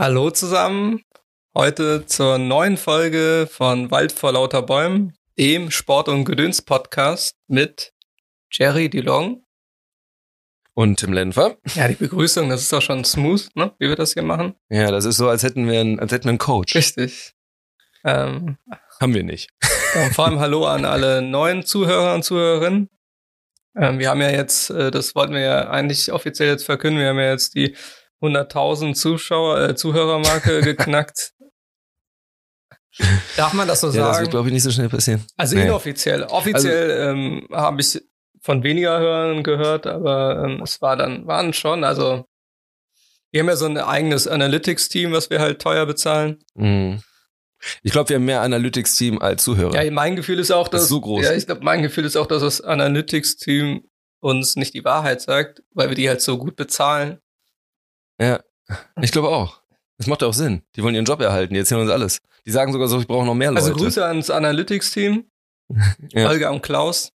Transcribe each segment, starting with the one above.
Hallo zusammen. Heute zur neuen Folge von Wald vor lauter Bäumen, dem Sport- und Gedöns-Podcast mit Jerry DeLong. Und Tim Lenfer. Ja, die Begrüßung, das ist doch schon smooth, ne? wie wir das hier machen. Ja, das ist so, als hätten wir einen, als hätten wir einen Coach. Richtig. Ähm, Haben wir nicht. vor allem Hallo an alle neuen Zuhörer und Zuhörerinnen. Ähm, wir haben ja jetzt, äh, das wollten wir ja eigentlich offiziell jetzt verkünden, wir haben ja jetzt die 100.000 Zuschauer, äh, Zuhörermarke geknackt. Darf man das so Ja, sagen? das wird, glaube ich, nicht so schnell passieren. Also Nee. inoffiziell. Offiziell ähm, habe ich von weniger Hörern gehört, aber ähm, es war dann, waren schon, also wir haben ja so ein eigenes Analytics-Team, was wir halt teuer bezahlen. Mhm. Ich glaube, wir haben mehr Analytics-Team als Zuhörer. Ja, mein Gefühl ist auch, Das dass ist so groß. Ja, ich glaube, mein Gefühl ist auch, dass das Analytics-Team uns nicht die Wahrheit sagt, weil wir die halt so gut bezahlen. Ja, ich glaube auch. Das macht ja auch Sinn. Die wollen ihren Job erhalten, die erzählen uns alles. Die sagen sogar so, ich brauche noch mehr Leute. Also Grüße ans Analytics-Team, Ja. Holger und Klaus.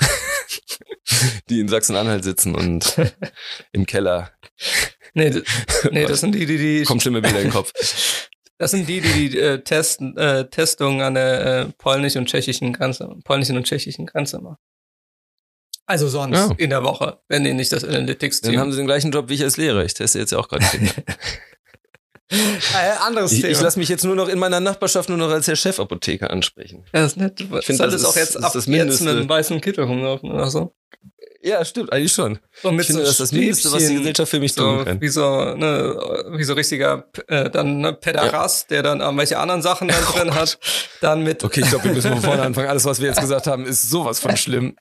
Die in Sachsen-Anhalt sitzen und im Keller. Nee, nee, das sind die, die die Kommt schlimme Bilder in den Kopf. Das sind die, die die äh, testen, äh, Testungen an der äh, polnischen und tschechischen Grenze, polnischen und tschechischen Grenze machen. Also sonst Ja. in der Woche, wenn die nicht das Dann haben Analytics-Team. sie den gleichen Job wie ich als Lehrer. Ich teste jetzt ja auch gerade Kinder. Äh, anderes Ich, Thema. ich lasse mich jetzt nur noch in meiner Nachbarschaft nur noch als der Chefapotheker ansprechen. ja, das ist nett. Du finde, das ist- auch jetzt ist ab das jetzt Mindeste. mit einem weißen Kittel rumlaufen oder so. Ja, stimmt, eigentlich schon. Und mit Ich finde, so das ist das Mindeste, was die Gesellschaft für mich so, tun kann. Wie so, ne, wie so richtiger äh, dann ne, Pederast, der dann irgendwelche anderen Sachen dann drin hat. Dann mit Okay, ich glaube, wir müssen von vorne anfangen. Alles, was wir jetzt gesagt haben, ist sowas von schlimm.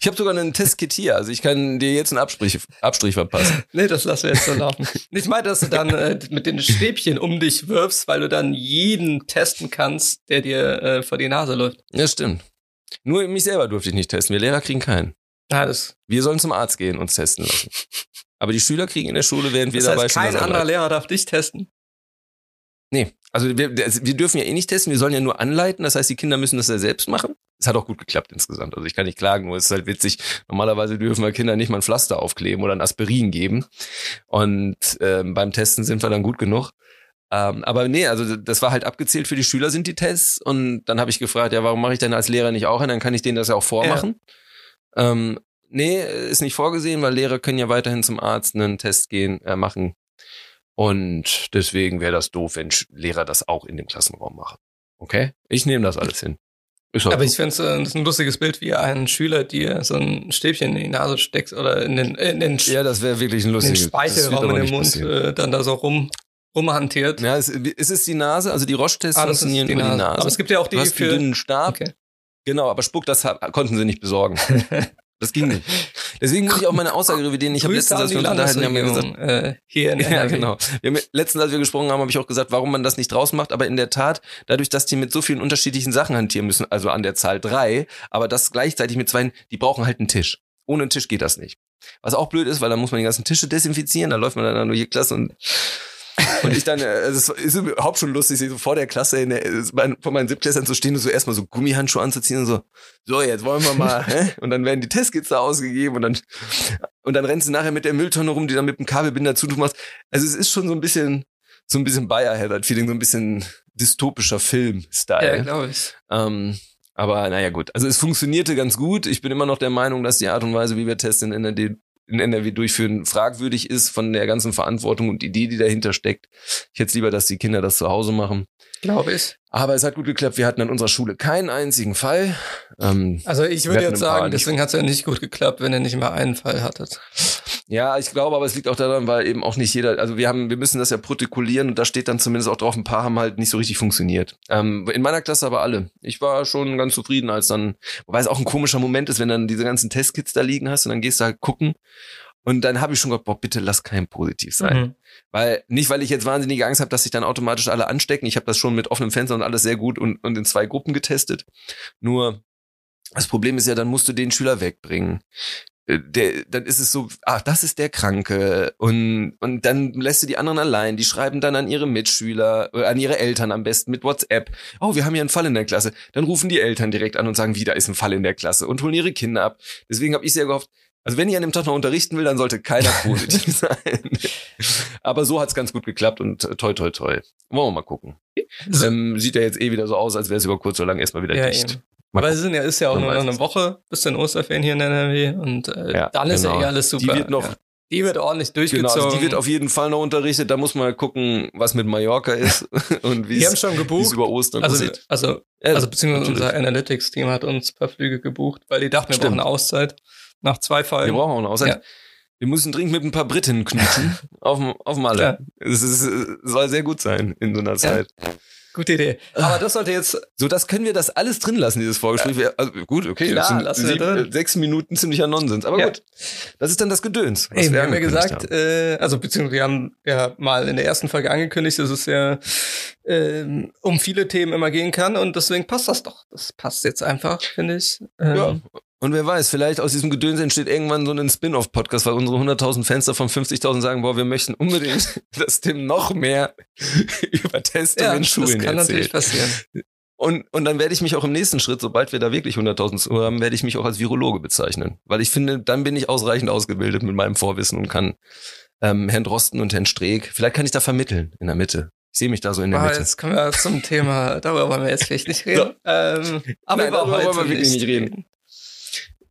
Ich habe sogar einen Testkit hier, also ich kann dir jetzt einen Abstrich, Abstrich verpassen. Nee, das lassen wir jetzt so laufen. Ich meine, dass du dann äh, mit den Stäbchen um dich wirfst, weil du dann jeden testen kannst, der dir äh, vor die Nase läuft. Ja, stimmt. Nur mich selber durfte ich nicht testen. Wir Lehrer kriegen keinen. Ja, das, Wir sollen zum Arzt gehen und uns testen lassen. Aber die Schüler kriegen in der Schule, während wir das dabei heißt, stehen, kein anderer andere. Lehrer darf dich testen. Nee, also wir, also wir dürfen ja eh nicht testen, wir sollen ja nur anleiten. Das heißt, die Kinder müssen das ja selbst machen. Es hat auch gut geklappt insgesamt. Also ich kann nicht klagen, nur es ist halt witzig. Normalerweise dürfen wir Kinder nicht mal ein Pflaster aufkleben oder ein Aspirin geben. Und ähm, beim Testen sind wir dann gut genug. Ähm, aber nee, also das war halt abgezählt für die Schüler sind die Tests. Und dann habe ich gefragt, ja, warum mache ich denn als Lehrer nicht auch? Und dann kann ich denen das ja auch vormachen. Ähm, nee, ist nicht vorgesehen, weil Lehrer können ja weiterhin zum Arzt einen Test gehen, äh, machen. Und deswegen wäre das doof, wenn Lehrer das auch in dem Klassenraum machen. Okay? Ich nehme das alles hin. Ist halt Aber so. ich finde es äh, ein lustiges Bild, wie ein Schüler dir so ein Stäbchen in die Nase steckt oder in den, in den, ja, das wäre wirklich ein in den lustiges. wird Speichelraum in den Mund äh, dann da so rum rumhantiert. Ja, es, es ist die Nase, also die Roche-Tests Ah, funktionieren die über die Nase. Nase. Aber es gibt ja auch die du hast einen für. dünnen Stab. Okay. Genau, aber Spuck, das konnten sie nicht besorgen. Das ging nicht. Deswegen muss ich auch meine Aussage revidieren. Ich habe letztens, als wir uns unterhalten, haben gesagt, äh, hier in Ja, genau. Wir haben, letztens, als wir gesprochen haben, habe ich auch gesagt, warum man das nicht draußen macht. Aber in der Tat, dadurch, dass die mit so vielen unterschiedlichen Sachen hantieren müssen, also an der Zahl drei, aber das gleichzeitig mit zwei, die brauchen halt einen Tisch. Ohne einen Tisch geht das nicht. Was auch blöd ist, weil dann muss man die ganzen Tische desinfizieren, da läuft man dann durch die Klasse und und ich dann, äh, es ist überhaupt schon lustig, so vor der Klasse in der, vor meinen Siebtklässern zu stehen und so erstmal so Gummihandschuhe anzuziehen und so, so, jetzt wollen wir mal, hä? Und dann werden die Testkits da ausgegeben und dann, und dann rennst du nachher mit der Mülltonne rum, die dann mit dem Kabelbinder zutun machst. Also es ist schon so ein bisschen, so ein bisschen Bayer-Headed-Feeling, so ein bisschen dystopischer Ja, Film-Style. glaube ich. ähm, aber naja, gut. Also es funktionierte ganz gut. Ich bin immer noch der Meinung, dass die Art und Weise, wie wir Tests in NRW, in NRW durchführen, fragwürdig ist von der ganzen Verantwortung und Idee, die dahinter steckt. Ich hätte lieber, dass die Kinder das zu Hause machen. Glaube ich. Aber es hat gut geklappt. Wir hatten an unserer Schule keinen einzigen Fall. Ähm, Also ich würde jetzt sagen, deswegen hat es ja nicht gut geklappt, wenn ihr nicht mal einen Fall hattet. Ja, ich glaube, aber es liegt auch daran, weil eben auch nicht jeder, also wir haben, wir müssen das ja protokollieren und da steht dann zumindest auch drauf, ein paar haben halt nicht so richtig funktioniert. Ähm, in meiner Klasse aber alle. Ich war schon ganz zufrieden, als dann, wobei es auch ein komischer Moment ist, wenn dann diese ganzen Testkits da liegen hast und dann gehst du halt gucken und dann habe ich schon gedacht, boah, bitte lass kein positiv sein. Mhm. Weil, nicht weil ich jetzt wahnsinnige Angst habe, dass sich dann automatisch alle anstecken. Ich habe das schon mit offenem Fenster und alles sehr gut und, und in zwei Gruppen getestet. Nur, das Problem ist ja, dann musst du den Schüler wegbringen. Äh, Der, dann ist es so, ach, das ist der Kranke. Und, und dann lässt du die anderen allein. Die schreiben dann an ihre Mitschüler, äh, an ihre Eltern am besten mit WhatsApp. Oh, wir haben hier einen Fall in der Klasse. Dann rufen die Eltern direkt an und sagen, wieder ist ein Fall in der Klasse und holen ihre Kinder ab. Deswegen habe ich sehr gehofft, Also wenn ich an dem Tag noch unterrichten will, dann sollte keiner positiv sein. Aber so hat's ganz gut geklappt und äh, toi toi toi. Wollen wir mal gucken. Ähm, sieht ja jetzt eh wieder so aus, als wäre es über kurz oder lang erstmal wieder Ja, dicht. eben. Gucken. es sind ja, ist ja auch nur noch eine. Woche bis den Osterferien hier in NRW und äh, Ja, dann ist ja genau. eh alles super. Die wird noch- ja. die wird ordentlich Genau, durchgezogen. also die wird auf jeden Fall noch unterrichtet. Da muss man gucken, was mit Mallorca ist und wie die haben es über Ostern Also, aussieht. also, Ja, also beziehungsweise natürlich. unser Analytics-Team hat uns ein paar Flüge gebucht, weil die dachten, wir Stimmt. brauchen eine Auszeit. Nach zwei Wir Folgen. brauchen auch eine Auszeit. Ja. Wir müssen dringend mit ein paar Britinnen knutschen auf dem auf Malle. Ja. Es, ist, es soll sehr gut sein in so einer Zeit. Gute Idee. Aber das sollte jetzt, So, das können wir das alles drin lassen, dieses Vorgespräch. Wir, also, gut, okay, Klar, das sind lassen wir sieben, drin. äh, sechs Minuten ziemlicher Nonsens. Aber Ja. gut, das ist dann das Gedöns. ey, wir haben ja gesagt, äh, also beziehungsweise wir haben ja mal in der ersten Folge angekündigt, dass es ja ähm, um viele Themen immer gehen kann und deswegen passt das doch. Das passt jetzt einfach, finde ich. Ähm, Ja. Und wer weiß, vielleicht aus diesem Gedöns entsteht irgendwann so ein Spin-off-Podcast, weil unsere 100.000 Fans davon 50.000 sagen, boah, wir möchten unbedingt, dass Tim noch mehr über Testung ja, in das Schulen kann natürlich erzählt. passieren. Und, und dann werde ich mich auch im nächsten Schritt, sobald wir da wirklich 100.000 Zuhörer haben, werde ich mich auch als Virologe bezeichnen. Weil ich finde, dann bin ich ausreichend ausgebildet mit meinem Vorwissen und kann ähm, Herrn Drosten und Herrn Streeck, vielleicht kann ich da vermitteln in der Mitte. Ich sehe mich da so in der Ah, Mitte. jetzt kommen wir zum Thema, darüber wollen wir jetzt vielleicht nicht reden. Ähm, aber Nein, über darüber wollen wir wirklich nicht reden.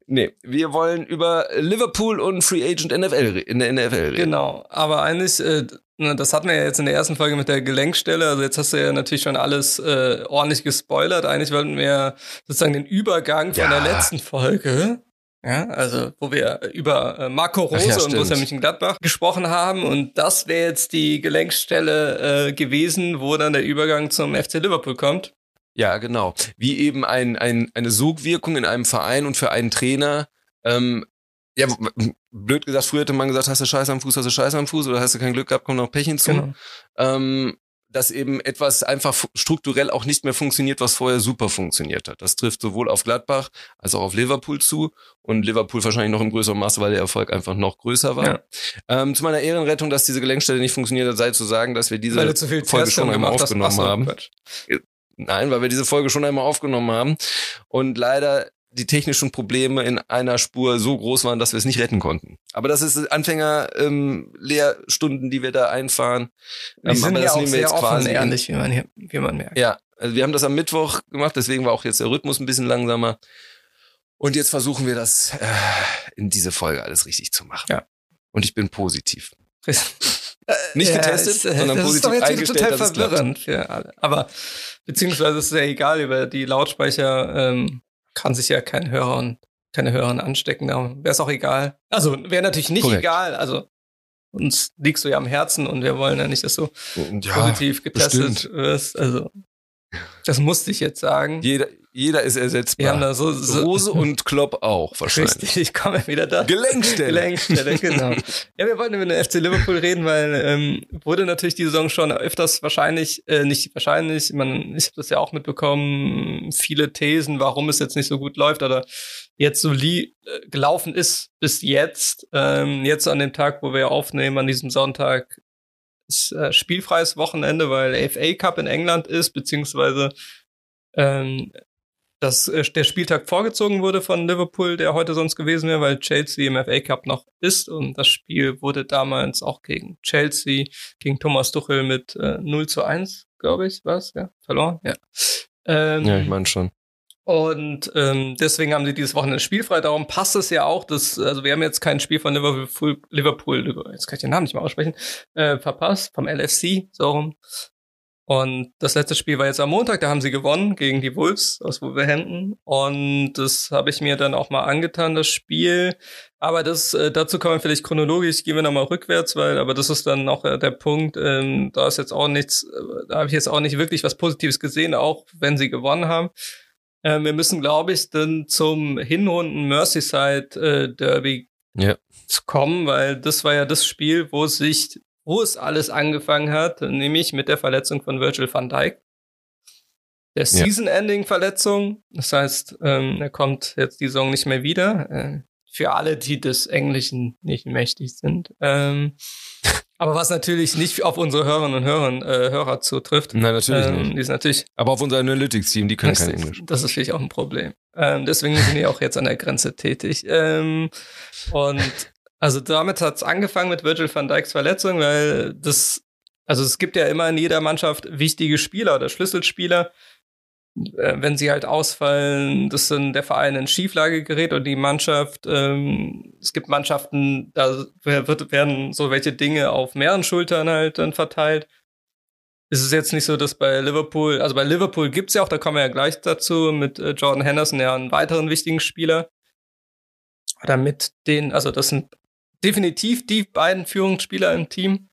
Nee, wir wollen über Liverpool und Free Agent NFL in der NFL reden. Genau, aber eigentlich, äh, das hatten wir ja jetzt in der ersten Folge mit der Gelenkstelle, also jetzt hast du ja natürlich schon alles äh, ordentlich gespoilert. Eigentlich wollten wir sozusagen den Übergang von Ja. der letzten Folge, ja, also wo wir über äh, Marco Rose ja, und. Borussia Mönchengladbach gesprochen haben und das wäre jetzt die Gelenkstelle äh, gewesen, wo dann der Übergang zum FC Liverpool kommt. Ja, genau. Wie eben ein, ein, eine Sogwirkung in einem Verein und für einen Trainer. Ähm, ja, blöd gesagt, früher hätte man gesagt, hast du Scheiß am Fuß, hast du Scheiß am Fuß oder hast du kein Glück gehabt, kommt noch Pech hinzu. Genau. ähm, dass eben etwas einfach strukturell auch nicht mehr funktioniert, was vorher super funktioniert hat. Das trifft sowohl auf Gladbach als auch auf Liverpool zu und Liverpool wahrscheinlich noch im größeren Maße, weil der Erfolg einfach noch größer war. Ja. Ähm, zu meiner Ehrenrettung, dass diese Gelenkstelle nicht funktioniert hat, sei zu sagen, dass wir diese Folge schon einmal aufgenommen haben. Quatsch. Nein, weil wir diese Folge schon einmal aufgenommen haben und leider die technischen Probleme in einer Spur so groß waren, dass wir es nicht retten konnten. Aber das ist Anfänger ähm, die wir da einfahren. Wir Ähm, sind aber ja das auch nehmen wir sehr jetzt offen quasi ehrlich, wie man, hier, wie man merkt. Ja, also wir haben das am Mittwoch gemacht, deswegen war auch jetzt der Rhythmus ein bisschen langsamer. Und jetzt versuchen wir das äh, in diese Folge alles richtig zu machen. Ja. Und ich bin positiv. Äh, Nicht getestet, ist, äh, sondern das positiv ist doch jetzt eingestellt, total verwirrend für alle. Aber beziehungsweise ist es ja egal, über die Lautsprecher ähm, kann sich ja kein Hörer und keine Hörerin anstecken. Wäre es auch egal. Also wäre natürlich nicht Korrekt. egal. Also uns liegst du ja am Herzen und wir wollen ja nicht, dass du Und positiv getestet bestimmt. wirst. Also das musste ich jetzt sagen. Jeder, jeder ist Wir haben ersetzbar. da so, so Rose und Klopp auch wahrscheinlich. Richtig, ich komme wieder da. Gelenkstelle. Gelenkstelle, genau. ja, wir wollten über den FC Liverpool reden, weil ähm, wurde natürlich die Saison schon öfters wahrscheinlich, äh, nicht wahrscheinlich, man, ich habe das ja auch mitbekommen, viele Thesen, warum es jetzt nicht so gut läuft oder jetzt so li äh, gelaufen ist bis jetzt. Ähm, jetzt an dem Tag, wo wir aufnehmen, an diesem Sonntag, spielfreies Wochenende, weil FA Cup in England ist, beziehungsweise ähm, dass äh, der Spieltag vorgezogen wurde von Liverpool, der heute sonst gewesen wäre, weil Chelsea im FA Cup noch ist und das Spiel wurde damals auch gegen Chelsea, gegen Thomas Tuchel mit äh, 0 zu 1, glaube ich, was, ja, verloren, ja. Ähm, Ja, ich meine schon. Und ähm, deswegen haben sie dieses Wochenende spielfrei. Darum passt es ja auch, dass, also wir haben jetzt kein Spiel von Liverpool, Liverpool, jetzt kann ich den Namen nicht mehr aussprechen, äh, verpasst, vom LFC, so rum. Und das letzte Spiel war jetzt am Montag, da haben sie gewonnen gegen die Wolves aus Wolverhampton. Und das habe ich mir dann auch mal angetan, das Spiel. Aber das, äh, dazu kommen wir vielleicht chronologisch, gehen wir nochmal rückwärts, weil, aber das ist dann auch äh, der Punkt, ähm, da ist jetzt auch nichts, äh, da habe ich jetzt auch nicht wirklich was Positives gesehen, auch wenn sie gewonnen haben. Äh, wir müssen, glaube ich, dann zum Hinrunden Merseyside äh, Derby Ja. kommen, weil das war ja das Spiel, wo sich, wo es alles angefangen hat, nämlich mit der Verletzung von Virgil van Dijk. Der Season-Ending-Verletzung. Das heißt, ähm, er kommt jetzt die Saison nicht mehr wieder. Äh, für alle, die des Englischen nicht mächtig sind. Ähm, Aber was natürlich nicht auf unsere Hörerinnen und Hörer, äh, Hörer zutrifft. Nein, natürlich ähm, nicht. Die ist natürlich. Aber auf unser Analytics-Team, die können kein Englisch. Das ist natürlich auch ein Problem. Ähm, deswegen sind die auch jetzt an der Grenze tätig. Ähm, und also damit hat es angefangen mit Virgil van Dijks Verletzung, weil das, also es gibt ja immer in jeder Mannschaft wichtige Spieler oder Schlüsselspieler, wenn sie halt ausfallen, dass dann der Verein in Schieflage gerät und die Mannschaft, ähm, es gibt Mannschaften, da wird, werden so welche Dinge auf mehreren Schultern halt dann verteilt. Es ist jetzt nicht so, dass bei Liverpool, also bei Liverpool gibt's ja auch, da kommen wir ja gleich dazu, mit äh, Jordan Henderson ja einen weiteren wichtigen Spieler. Oder mit den, also das sind definitiv die beiden Führungsspieler im Team.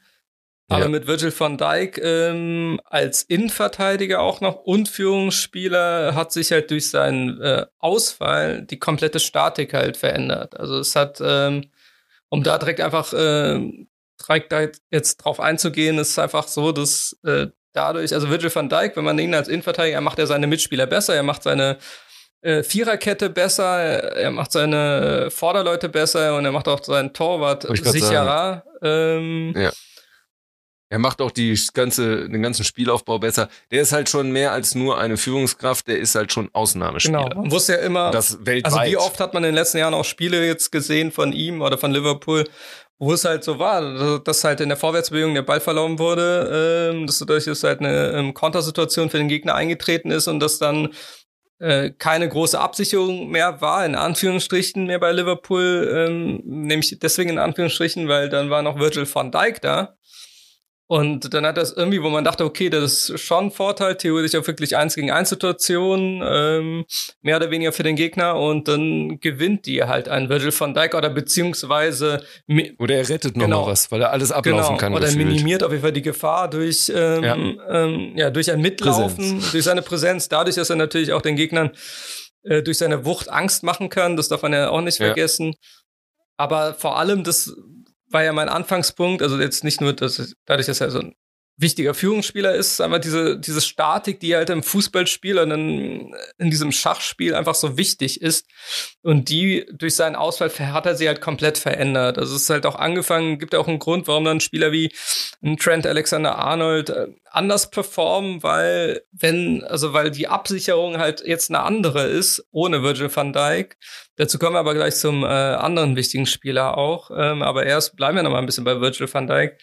Aber ja. mit Virgil van Dijk ähm, als Innenverteidiger auch noch und Führungsspieler hat sich halt durch seinen äh, Ausfall die komplette Statik halt verändert. Also es hat, ähm, um da direkt einfach äh, direkt da jetzt drauf einzugehen, ist einfach so, dass äh, dadurch, also Virgil van Dijk, wenn man ihn als Innenverteidiger, macht er seine Mitspieler besser, er macht seine äh, Viererkette besser, er macht seine Vorderleute besser und er macht auch seinen Torwart sicherer. Ähm, ja. Er macht auch die ganze, den ganzen Spielaufbau besser. Der ist halt schon mehr als nur eine Führungskraft, der ist halt schon Ausnahmespieler. Genau, man wusste ja immer, das weltweit. also wie oft hat man in den letzten Jahren auch Spiele jetzt gesehen von ihm oder von Liverpool, wo es halt so war, dass halt in der Vorwärtsbewegung der Ball verloren wurde, ähm, dass dadurch ist halt eine ähm, Kontersituation für den Gegner eingetreten ist und dass dann äh, keine große Absicherung mehr war, in Anführungsstrichen mehr bei Liverpool, ähm, nämlich deswegen in Anführungsstrichen, weil dann war noch Virgil van Dijk da und dann hat das irgendwie, wo man dachte, okay, das ist schon ein Vorteil, theoretisch auch wirklich eins gegen eins Situation, ähm, mehr oder weniger für den Gegner und dann gewinnt die halt ein Virgil van Dijk oder beziehungsweise oder er rettet noch genau, mal was, weil er alles ablaufen genau, kann. Oder gefühlt. minimiert auf jeden Fall die Gefahr durch ähm, ja. Ähm, ja durch ein Mitlaufen, Präsenz. durch seine Präsenz, dadurch, dass er natürlich auch den Gegnern äh, durch seine Wucht Angst machen kann, das darf man ja auch nicht ja. vergessen. Aber vor allem das war ja mein Anfangspunkt, also jetzt nicht nur, dass dadurch, dass er so ein wichtiger Führungsspieler ist, einfach diese, diese Statik, die halt im Fußballspiel und in, in diesem Schachspiel einfach so wichtig ist. Und die durch seinen Ausfall hat er sie halt komplett verändert. Also es ist halt auch angefangen, gibt ja auch einen Grund, warum dann Spieler wie Trent Alexander Arnold äh, anders performen, weil wenn, also weil die Absicherung halt jetzt eine andere ist, ohne Virgil van Dijk. Dazu kommen wir aber gleich zum äh, anderen wichtigen Spieler auch. Ähm, aber erst bleiben wir noch mal ein bisschen bei Virgil van Dijk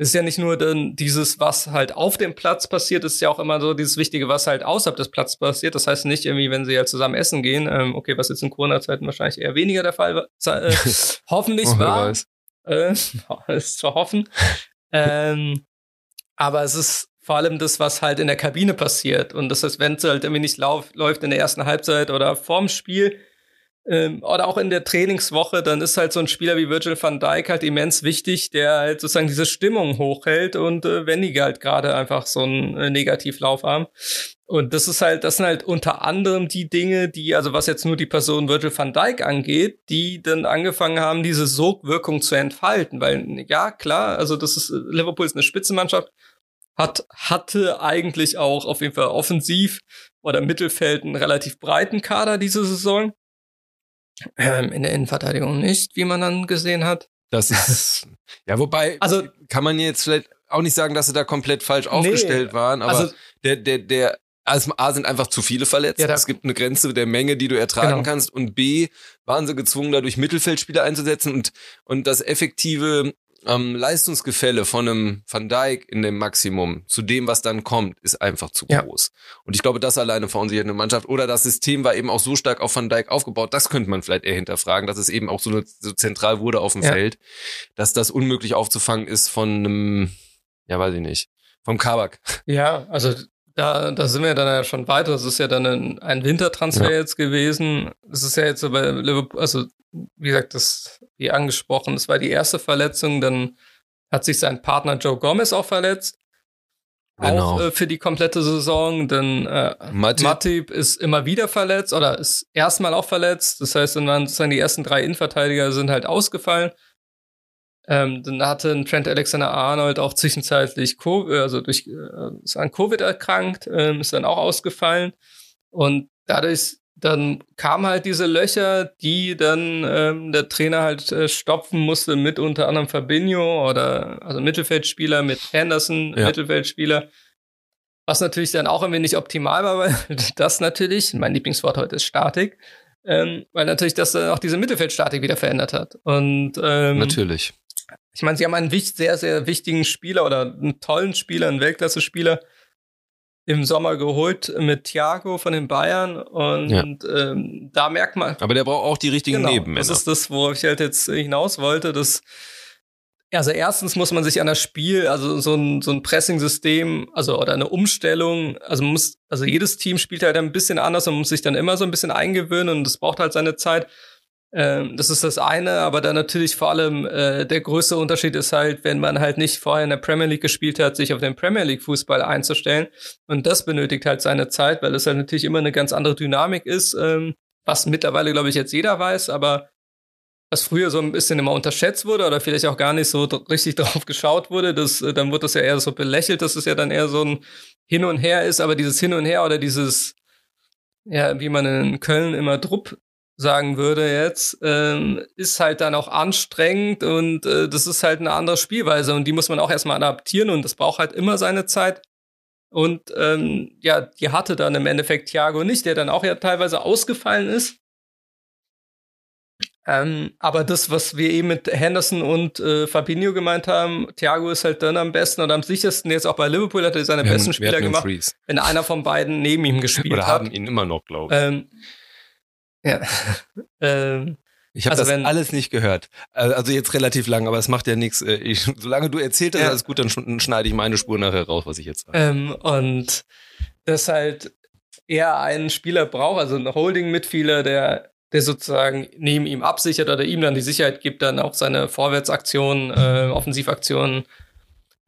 ist ja nicht nur dann dieses, was halt auf dem Platz passiert, ist ja auch immer so dieses Wichtige, was halt außerhalb des Platzes passiert. Das heißt nicht irgendwie, wenn sie halt zusammen essen gehen, ähm, okay, was jetzt in Corona-Zeiten wahrscheinlich eher weniger der Fall war, äh, hoffentlich oh, war. Äh, ist zu hoffen. ähm, aber es ist vor allem das, was halt in der Kabine passiert. Und das heißt, wenn es halt irgendwie nicht lauf, läuft in der ersten Halbzeit oder vorm Spiel, ähm, oder auch in der Trainingswoche, dann ist halt so ein Spieler wie Virgil van Dijk halt immens wichtig, der halt sozusagen diese Stimmung hochhält und äh, wenn die halt gerade einfach so einen äh, Negativlauf haben. Und das ist halt, das sind halt unter anderem die Dinge, die, also was jetzt nur die Person Virgil van Dijk angeht, die dann angefangen haben, diese Sogwirkung zu entfalten. Weil, ja, klar, also das ist, Liverpool ist eine Spitzenmannschaft, hat, hatte eigentlich auch auf jeden Fall offensiv oder Mittelfeld einen relativ breiten Kader diese Saison. Ähm, in der Innenverteidigung nicht, wie man dann gesehen hat. Das ist, ja, wobei, also, kann man jetzt vielleicht auch nicht sagen, dass sie da komplett falsch nee, aufgestellt waren, aber also, der, der, der, also A sind einfach zu viele verletzt. Ja, es gibt eine Grenze der Menge, die du ertragen genau. kannst. Und B waren sie gezwungen, dadurch Mittelfeldspieler einzusetzen und, und das effektive ähm, Leistungsgefälle von einem Van Dijk in dem Maximum zu dem, was dann kommt, ist einfach zu ja. groß. Und ich glaube, das alleine verunsichert eine Mannschaft. Oder das System war eben auch so stark auf Van Dijk aufgebaut, das könnte man vielleicht eher hinterfragen, dass es eben auch so, so zentral wurde auf dem ja. Feld, dass das unmöglich aufzufangen ist von einem, ja, weiß ich nicht, vom Kabak. Ja, also da, da sind wir dann ja schon weiter. Das ist ja dann ein, ein Wintertransfer ja. jetzt gewesen. Das ist ja jetzt so bei Liverpool, also wie gesagt, das, wie angesprochen, das war die erste Verletzung. Dann hat sich sein Partner Joe Gomez auch verletzt. Genau. Auch äh, für die komplette Saison. Denn äh, Matip. Matip ist immer wieder verletzt oder ist erstmal auch verletzt. Das heißt, dann waren sozusagen die ersten drei Innenverteidiger sind halt ausgefallen. Ähm, dann hatte ein Trent Alexander-Arnold auch zwischenzeitlich COVID, also durch äh, ist an Covid erkrankt, ähm, ist dann auch ausgefallen. Und dadurch dann kamen halt diese Löcher, die dann ähm, der Trainer halt äh, stopfen musste mit unter anderem Fabinho oder also Mittelfeldspieler mit Henderson, ja. Mittelfeldspieler. Was natürlich dann auch ein wenig optimal war, weil das natürlich, mein Lieblingswort heute ist Statik, ähm, weil natürlich das dann auch diese Mittelfeldstatik wieder verändert hat. Und ähm, natürlich. Ich meine, sie haben einen sehr, sehr wichtigen Spieler oder einen tollen Spieler, einen Weltklasse-Spieler im Sommer geholt mit Thiago von den Bayern und ja. ähm, da merkt man. Aber der braucht auch die richtigen genau, Nebenmänner. Das ist das, wo ich halt jetzt hinaus wollte, dass also erstens muss man sich an das Spiel, also so ein, so ein Pressing-System, also oder eine Umstellung, also muss, also jedes Team spielt halt ein bisschen anders und muss sich dann immer so ein bisschen eingewöhnen und das braucht halt seine Zeit. Ähm, das ist das eine, aber dann natürlich vor allem äh, der größte Unterschied ist halt, wenn man halt nicht vorher in der Premier League gespielt hat, sich auf den Premier League Fußball einzustellen. Und das benötigt halt seine Zeit, weil es halt natürlich immer eine ganz andere Dynamik ist, ähm, was mittlerweile, glaube ich, jetzt jeder weiß, aber was früher so ein bisschen immer unterschätzt wurde oder vielleicht auch gar nicht so richtig drauf geschaut wurde, das, äh, dann wird das ja eher so belächelt, dass es ja dann eher so ein Hin und Her ist, aber dieses Hin und Her oder dieses, ja, wie man in Köln immer Drupp sagen würde jetzt, ähm, ist halt dann auch anstrengend und äh, das ist halt eine andere Spielweise und die muss man auch erstmal adaptieren und das braucht halt immer seine Zeit. Und ähm, ja, die hatte dann im Endeffekt Thiago nicht, der dann auch ja teilweise ausgefallen ist. Ähm, aber das, was wir eben mit Henderson und äh, Fabinho gemeint haben, Thiago ist halt dann am besten oder am sichersten. Jetzt auch bei Liverpool hat er seine wir besten haben, Spieler gemacht, wenn einer von beiden neben ihm gespielt oder hat. Oder haben ihn immer noch, glaube ich. Ähm, ja. ähm, ich habe also das wenn, alles nicht gehört. Also jetzt relativ lang, aber es macht ja nichts. Äh, solange du erzählt hast, ja. alles gut, dann schneide ich meine Spur nachher raus, was ich jetzt sage. Ähm, und das halt eher einen Spieler braucht, also ein Holding-Mitspieler, der der sozusagen neben ihm absichert oder ihm dann die Sicherheit gibt, dann auch seine Vorwärtsaktionen, äh, Offensivaktionen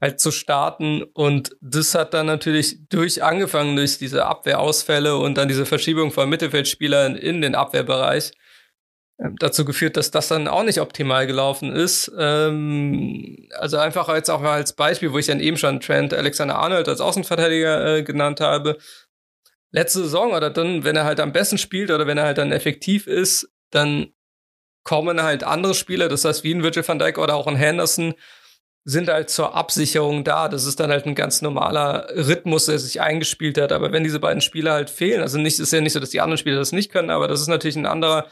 halt zu starten. Und das hat dann natürlich durch angefangen durch diese Abwehrausfälle und dann diese Verschiebung von Mittelfeldspielern in den Abwehrbereich äh, dazu geführt, dass das dann auch nicht optimal gelaufen ist. Ähm, also einfach jetzt auch mal als Beispiel, wo ich dann eben schon Trent Alexander Arnold als Außenverteidiger äh, genannt habe letzte Saison oder dann, wenn er halt am besten spielt oder wenn er halt dann effektiv ist, dann kommen halt andere Spieler, das heißt wie ein Virgil van Dijk oder auch ein Henderson, sind halt zur Absicherung da. Das ist dann halt ein ganz normaler Rhythmus, der sich eingespielt hat. Aber wenn diese beiden Spieler halt fehlen, also nicht, ist ja nicht so, dass die anderen Spieler das nicht können, aber das ist natürlich ein anderer,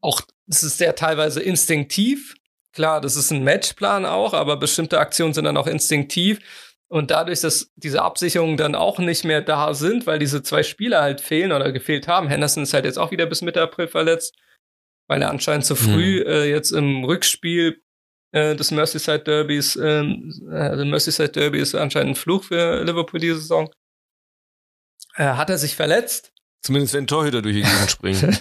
auch, das ist sehr teilweise instinktiv. Klar, das ist ein Matchplan auch, aber bestimmte Aktionen sind dann auch instinktiv. Und dadurch, dass diese Absicherungen dann auch nicht mehr da sind, weil diese zwei Spieler halt fehlen oder gefehlt haben. Henderson ist halt jetzt auch wieder bis Mitte April verletzt, weil er anscheinend zu früh mhm. äh, jetzt im Rückspiel äh, des Merseyside Derbys, äh, also Merseyside Derby ist anscheinend ein Fluch für Liverpool diese Saison. Äh, hat er sich verletzt? Zumindest wenn Torhüter durch die Gegend springen.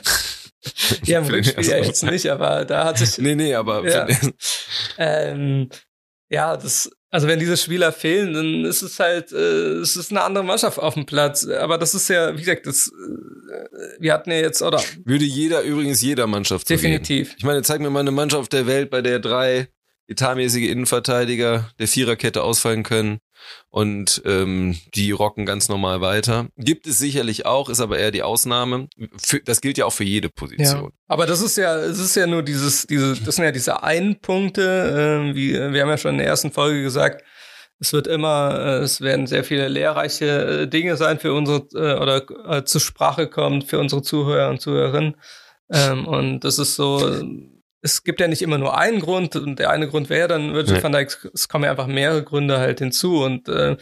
ja, im Rückspiel ja jetzt nicht, aber da hat sich. Nee, nee, aber. Ja, ähm, ja das also wenn diese Spieler fehlen, dann ist es halt, äh, es ist eine andere Mannschaft auf dem Platz. Aber das ist ja, wie gesagt, das, äh, wir hatten ja jetzt, oder? Würde jeder, übrigens jeder Mannschaft so Definitiv. Gehen. Ich meine, zeig mir mal eine Mannschaft der Welt, bei der drei etatmäßige Innenverteidiger der Viererkette ausfallen können und ähm, die rocken ganz normal weiter. Gibt es sicherlich auch, ist aber eher die Ausnahme. Für, das gilt ja auch für jede Position. Ja. Aber das ist ja, es ist ja nur dieses, diese, das sind ja diese Einpunkte, äh, wie wir haben ja schon in der ersten Folge gesagt, es wird immer, äh, es werden sehr viele lehrreiche äh, Dinge sein für unsere äh, oder zur Sprache kommen für unsere Zuhörer und Zuhörerinnen. Ähm, und das ist so, es gibt ja nicht immer nur einen Grund und der eine Grund wäre dann Virgil nee. van Dijk, es kommen ja einfach mehrere Gründe halt hinzu und äh,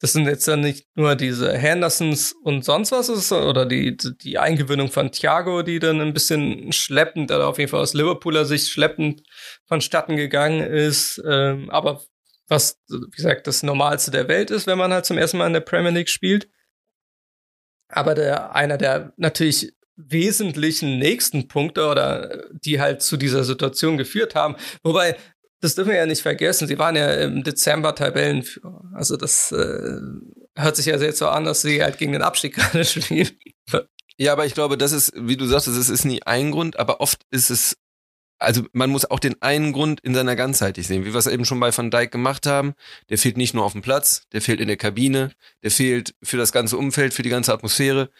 das sind jetzt dann nicht nur diese Hendersons und sonst was ist, oder die, die Eingewöhnung von Thiago, die dann ein bisschen schleppend, oder auf jeden Fall aus Liverpooler Sicht schleppend vonstatten gegangen ist. Ähm, aber was, wie gesagt, das Normalste der Welt ist, wenn man halt zum ersten Mal in der Premier League spielt. Aber der, einer der natürlich wesentlichen nächsten Punkte oder die halt zu dieser Situation geführt haben. Wobei, das dürfen wir ja nicht vergessen, sie waren ja im Dezember Tabellenführer. Also das äh, hört sich ja sehr so an, dass sie halt gegen den Abstieg gerade spielen. Ja, aber ich glaube, das ist, wie du sagst, es ist nie ein Grund, aber oft ist es also man muss auch den einen Grund in seiner Ganzheit sehen, wie wir es eben schon bei Van Dijk gemacht haben. Der fehlt nicht nur auf dem Platz, der fehlt in der Kabine, der fehlt für das ganze Umfeld, für die ganze Atmosphäre.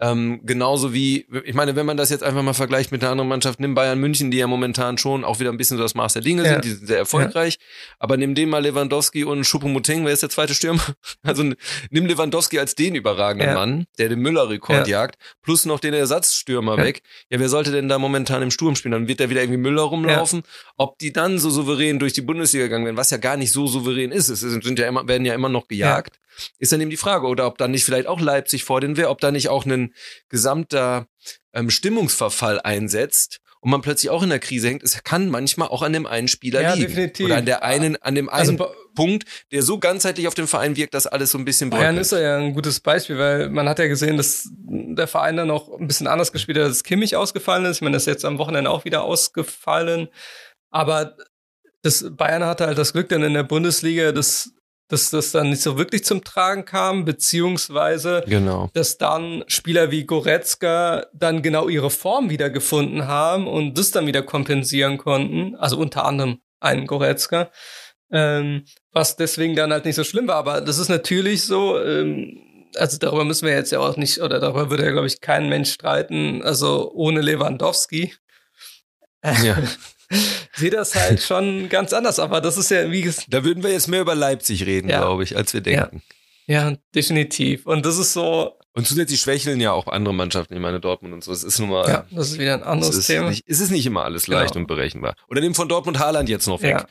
Ähm, genauso wie, ich meine, wenn man das jetzt einfach mal vergleicht mit einer anderen Mannschaft, nimm Bayern München, die ja momentan schon auch wieder ein bisschen so das Maß der Dinge Ja. sind, die sind sehr erfolgreich, aber nimm den mal Lewandowski und Choupo-Moting, wer ist der zweite Stürmer? Also nimm Lewandowski als den überragenden Ja. Mann, der den Müller-Rekord jagt, plus noch den Ersatzstürmer Ja. weg. Ja, wer sollte denn da momentan im Sturm spielen? Dann wird da wieder irgendwie Müller rumlaufen. Ob die dann so souverän durch die Bundesliga gegangen werden, was ja gar nicht so souverän ist, es sind ja immer, werden ja immer noch gejagt, ist dann eben die Frage. Oder ob dann nicht vielleicht auch Leipzig vor denen wäre, ob da nicht auch ein gesamter ähm, Stimmungsverfall einsetzt und man plötzlich auch in der Krise hängt. Es kann manchmal auch an dem einen Spieler Ja, liegen. definitiv. Oder an der einen, an dem Also einen Ba- Punkt, der so ganzheitlich auf den Verein wirkt, dass alles so ein bisschen Bayern bröckelt. ist ja ein gutes Beispiel, weil man hat ja gesehen, dass der Verein dann noch ein bisschen anders gespielt hat, dass Kimmich ausgefallen ist. Ich meine, das ist jetzt am Wochenende auch wieder ausgefallen. Aber das Bayern hatte halt das Glück dann in der Bundesliga, dass, dass das dann nicht so wirklich zum Tragen kam, beziehungsweise Genau. dass dann Spieler wie Goretzka dann genau ihre Form wieder gefunden haben und das dann wieder kompensieren konnten. Also unter anderem einen Goretzka. Ähm, was deswegen dann halt nicht so schlimm war. Aber das ist natürlich so, ähm, also darüber müssen wir jetzt ja auch nicht, oder darüber würde ja, glaube ich, kein Mensch streiten. Also ohne Lewandowski Ja. sieht das halt schon ganz anders. Aber das ist ja, wie gesagt, Da würden wir jetzt mehr über Leipzig reden, Ja. glaube ich, als wir denken. ja, definitiv. Und das ist so, Und zusätzlich schwächeln ja auch andere Mannschaften, ich meine Dortmund und so. Es ist nun mal, ja, das ist wieder ein es anderes ist, Thema. nicht, es ist nicht immer alles leicht Genau. und berechenbar. Oder nimm von Dortmund Haaland jetzt noch weg. Ja.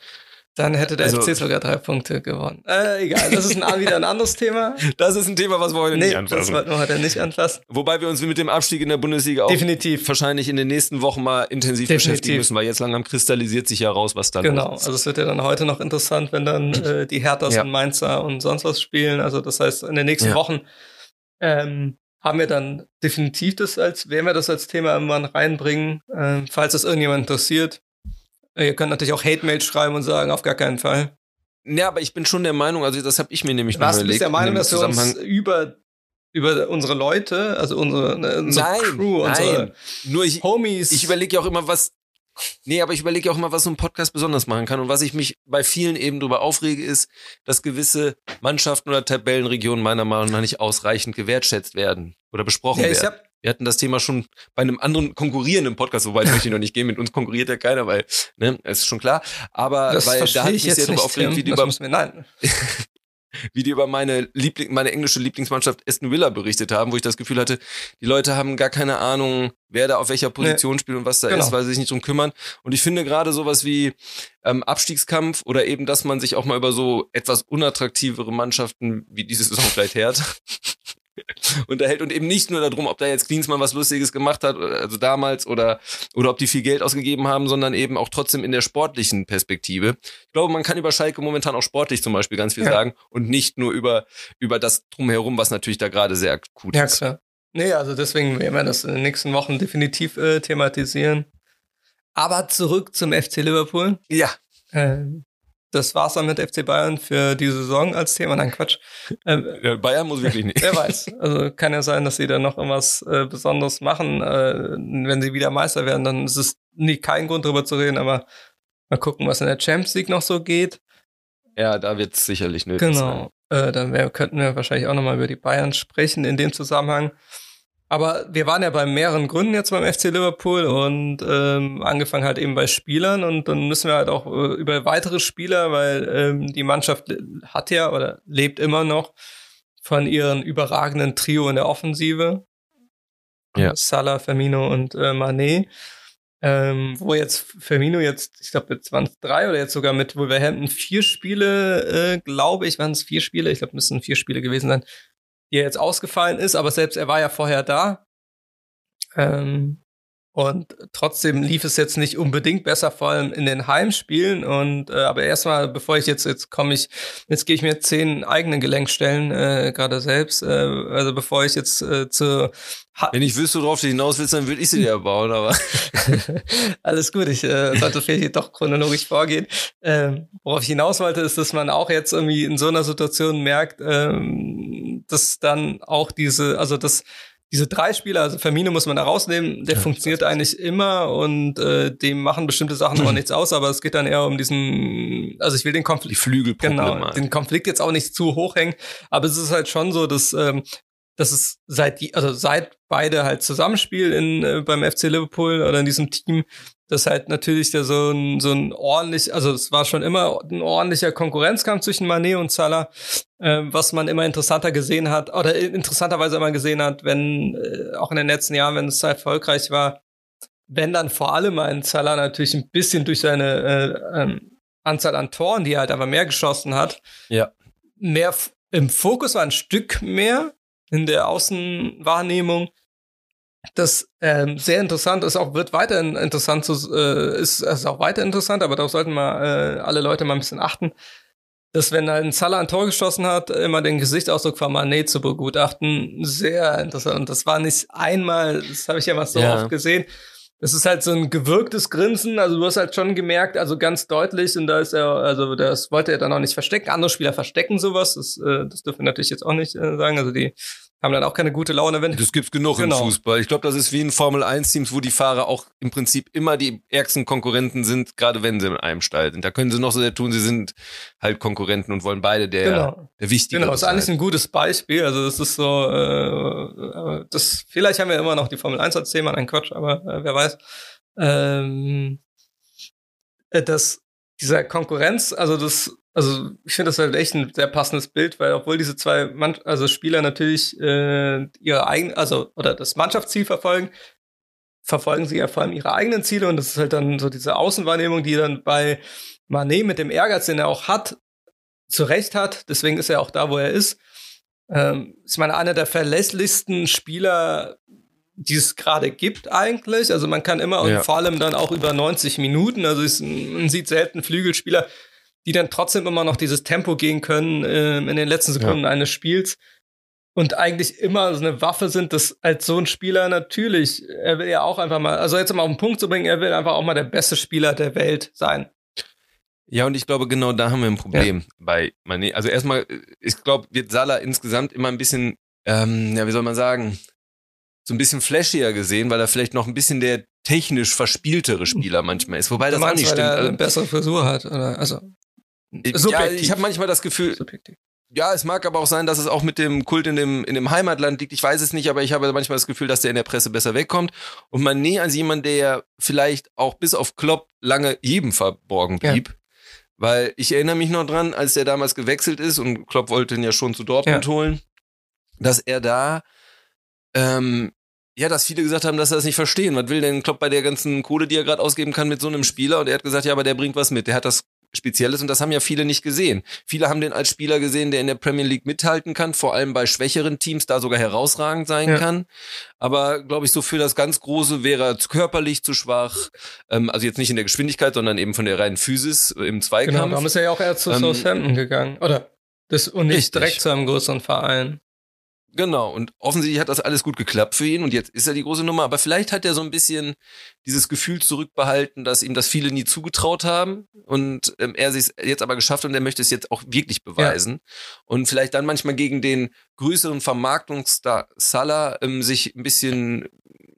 Dann hätte der Also- FC sogar drei Punkte gewonnen. Äh, egal, das ist ein, wieder ein anderes Thema. Das ist ein Thema, was wir heute Nee, nicht das anfassen. wollten wir heute nicht anfassen. Wobei wir uns mit dem Abstieg in der Bundesliga auch Definitiv. wahrscheinlich in den nächsten Wochen mal intensiv Definitiv. beschäftigen müssen, weil jetzt langsam kristallisiert sich ja raus, was da Genau, los ist. also es wird ja dann heute noch interessant, wenn dann äh, die Herthas Ja. und Mainzer und sonst was spielen. Also das heißt, in den nächsten Ja. Wochen ähm, haben wir dann definitiv das als, werden wir das als Thema irgendwann reinbringen, ähm, falls es irgendjemand interessiert. Ihr könnt natürlich auch Hate-Mails schreiben und sagen, auf gar keinen Fall. Ja, aber ich bin schon der Meinung, also das habe ich mir nämlich Was, du überlegt. bist der Meinung, dass wir uns über, über unsere Leute, also unsere, ne, unsere Nein, Crew, unsere nein. Nur ich, Homies. ich überlege ja auch immer, was. Nee, aber ich überlege auch immer, was so ein Podcast besonders machen kann. Und was ich mich bei vielen eben drüber aufrege, ist, dass gewisse Mannschaften oder Tabellenregionen meiner Meinung nach nicht ausreichend gewertschätzt werden oder besprochen ja, werden. Wir hatten das Thema schon bei einem anderen konkurrierenden Podcast, wobei möchte ich noch nicht gehen, mit uns konkurriert ja keiner, weil, ne, ist schon klar. Aber das weil da hat ich mich sehr drüber aufgeregt, wie die über, mir, nein. wie die über meine Liebling, meine englische Lieblingsmannschaft Aston Villa berichtet haben, wo ich das Gefühl hatte, die Leute haben gar keine Ahnung, wer da auf welcher Position spielt und was da Genau. ist, weil sie sich nicht drum kümmern. Und ich finde gerade sowas wie ähm, Abstiegskampf oder eben, dass man sich auch mal über so etwas unattraktivere Mannschaften wie diese Saison vielleicht hört. unterhält und eben nicht nur darum, ob da jetzt Klinsmann was Lustiges gemacht hat, oder- also damals oder oder ob die viel Geld ausgegeben haben, sondern eben auch trotzdem in der sportlichen Perspektive. Ich glaube, man kann über Schalke momentan auch sportlich zum Beispiel ganz viel Ja. sagen und nicht nur über über das drumherum, was natürlich da gerade sehr akut Ja, ist. klar. Nee, also deswegen werden wir das in den nächsten Wochen definitiv äh, thematisieren. Aber zurück zum FC Liverpool. Ja, Ähm, das war's dann mit FC Bayern für die Saison als Thema. Nein, Quatsch. Ähm, Bayern muss wirklich nicht. wer weiß. Also kann ja sein, dass sie da noch irgendwas äh, Besonderes machen. Äh, wenn sie wieder Meister werden, dann ist es nie kein Grund drüber zu reden, aber mal gucken, was in der Champions League noch so geht. Ja, da wird es sicherlich nötig sein. Genau. Äh, dann wär, könnten wir wahrscheinlich auch nochmal über die Bayern sprechen in dem Zusammenhang. Aber wir waren ja bei mehreren Gründen jetzt beim FC Liverpool und ähm, angefangen halt eben bei Spielern und dann müssen wir halt auch äh, über weitere Spieler, weil ähm, die Mannschaft hat ja oder lebt immer noch von ihren überragenden Trio in der Offensive. Ja. Salah, Firmino und äh, Mané. Ähm, wo jetzt Firmino jetzt, ich glaube, jetzt waren es drei oder jetzt sogar mit Wolverhampton vier Spiele, äh, glaube ich, waren es vier Spiele, ich glaube, müssen vier Spiele gewesen sein, die jetzt ausgefallen ist, aber selbst er war ja vorher da. Ähm, und trotzdem lief es jetzt nicht unbedingt besser, vor allem in den Heimspielen. Und äh, aber erstmal, bevor ich jetzt jetzt komme ich, jetzt gehe ich mir zehn eigene Gelenkstellen äh, gerade selbst. Äh, also bevor ich jetzt äh, zu ha Wenn ich wüsste, worauf du hinaus willst, dann würde ich sie dir bauen, aber Alles gut, ich äh, sollte vielleicht doch chronologisch vorgehen. Ähm, worauf ich hinaus wollte, ist, dass man auch jetzt irgendwie in so einer Situation merkt, ähm, dass dann auch diese, also dass diese drei Spieler, also Firmino muss man da rausnehmen, der Ja, funktioniert eigentlich immer und äh, dem machen bestimmte Sachen aber nichts aus, aber es geht dann eher um diesen, also ich will den die Konflikt, Flügelproblematik. genau, den Konflikt jetzt auch nicht zu hoch hängen, aber es ist halt schon so, dass ähm, dass es seit die, also seit beide halt zusammenspielen in, äh, beim FC Liverpool oder in diesem Team, dass halt natürlich da so ein, so ein ordentlich, also es war schon immer ein ordentlicher Konkurrenzkampf zwischen Manet und Salah, äh, was man immer interessanter gesehen hat, oder interessanterweise immer gesehen hat, wenn, äh, auch in den letzten Jahren, wenn es erfolgreich war, wenn dann vor allem ein Salah natürlich ein bisschen durch seine äh, ähm, Anzahl an Toren, die er halt aber mehr geschossen hat, ja. mehr im Fokus war, ein Stück mehr in der Außenwahrnehmung. Das ähm, sehr interessant ist, auch wird weiterhin interessant zu, äh, ist, ist auch weiter interessant, aber darauf sollten mal äh, alle Leute mal ein bisschen achten, dass wenn ein Salah ein Tor geschossen hat, immer den Gesichtsausdruck von Mané zu begutachten, sehr interessant. Und das war nicht einmal, das habe ich ja mal so ja. oft gesehen, es ist halt so ein gewirktes Grinsen. Also du hast halt schon gemerkt, also ganz deutlich, und da ist er, also das wollte er dann auch nicht verstecken. Andere Spieler verstecken sowas. Das, äh, das dürfen wir natürlich jetzt auch nicht äh, sagen. Also die haben dann auch keine gute Laune, wenn. Das gibt's genug genau. im Fußball. Ich glaube, das ist wie in Formel 1 Teams, wo die Fahrer auch im Prinzip immer die ärgsten Konkurrenten sind, gerade wenn sie in einem Stall sind. Da können sie noch so sehr tun, sie sind halt Konkurrenten und wollen beide der, genau. der wichtige. Genau, das ist eigentlich ein gutes Beispiel. Also das ist so, äh, das vielleicht haben wir immer noch die Formel 1 als Thema, ein Quatsch, aber äh, wer weiß. Ähm, äh, dass dieser Konkurrenz, also das also ich finde das halt echt ein sehr passendes Bild, weil obwohl diese zwei Mann also Spieler natürlich äh, ihre eigenen, also oder das Mannschaftsziel verfolgen, verfolgen sie ja vor allem ihre eigenen Ziele und das ist halt dann so diese Außenwahrnehmung, die dann bei Manet mit dem Ehrgeiz, den er auch hat, zu Recht hat. Deswegen ist er auch da, wo er ist. Ähm, ist meine einer der verlässlichsten Spieler, die es gerade gibt eigentlich. Also man kann immer ja. und vor allem dann auch über 90 Minuten. Also ist, man sieht selten Flügelspieler, die dann trotzdem immer noch dieses Tempo gehen können äh, in den letzten Sekunden ja. eines Spiels und eigentlich immer so eine Waffe sind, dass als so ein Spieler natürlich, er will ja auch einfach mal, also jetzt mal auf den Punkt zu bringen, er will einfach auch mal der beste Spieler der Welt sein. Ja, und ich glaube, genau da haben wir ein Problem ja. bei Mané. Also erstmal, ich glaube, wird Salah insgesamt immer ein bisschen, ähm, ja, wie soll man sagen, so ein bisschen flashier gesehen, weil er vielleicht noch ein bisschen der technisch verspieltere Spieler manchmal ist. Wobei das meinst, auch nicht weil stimmt. Er eine bessere Frisur hat, oder? Also. Subjektiv. Ja, ich habe manchmal das Gefühl. Subjektiv. Ja, es mag aber auch sein, dass es auch mit dem Kult in dem, in dem Heimatland liegt. Ich weiß es nicht, aber ich habe manchmal das Gefühl, dass der in der Presse besser wegkommt. Und man Mané als jemand, der vielleicht auch bis auf Klopp lange jedem verborgen blieb. Ja. Weil ich erinnere mich noch dran, als der damals gewechselt ist und Klopp wollte ihn ja schon zu Dortmund ja. holen, dass er da, ähm, ja, dass viele gesagt haben, dass er das nicht verstehen. Was will denn Klopp bei der ganzen Kohle, die er gerade ausgeben kann mit so einem Spieler? Und er hat gesagt, ja, aber der bringt was mit. Der hat das Spezielles und das haben ja viele nicht gesehen. Viele haben den als Spieler gesehen, der in der Premier League mithalten kann, vor allem bei schwächeren Teams da sogar herausragend sein ja. kann. Aber glaube ich, so für das ganz Große wäre er körperlich zu schwach. Ähm, also jetzt nicht in der Geschwindigkeit, sondern eben von der reinen Physis im Zweikampf. Genau, darum ist er ja auch eher zu ähm, Southampton gegangen. Oder das und nicht richtig. direkt zu einem größeren Verein. Genau, und offensichtlich hat das alles gut geklappt für ihn und jetzt ist er die große Nummer. Aber vielleicht hat er so ein bisschen dieses Gefühl zurückbehalten, dass ihm das viele nie zugetraut haben und ähm, er sich jetzt aber geschafft und er möchte es jetzt auch wirklich beweisen. Ja. Und vielleicht dann manchmal gegen den größeren Vermarktungsstar Salah ähm, sich ein bisschen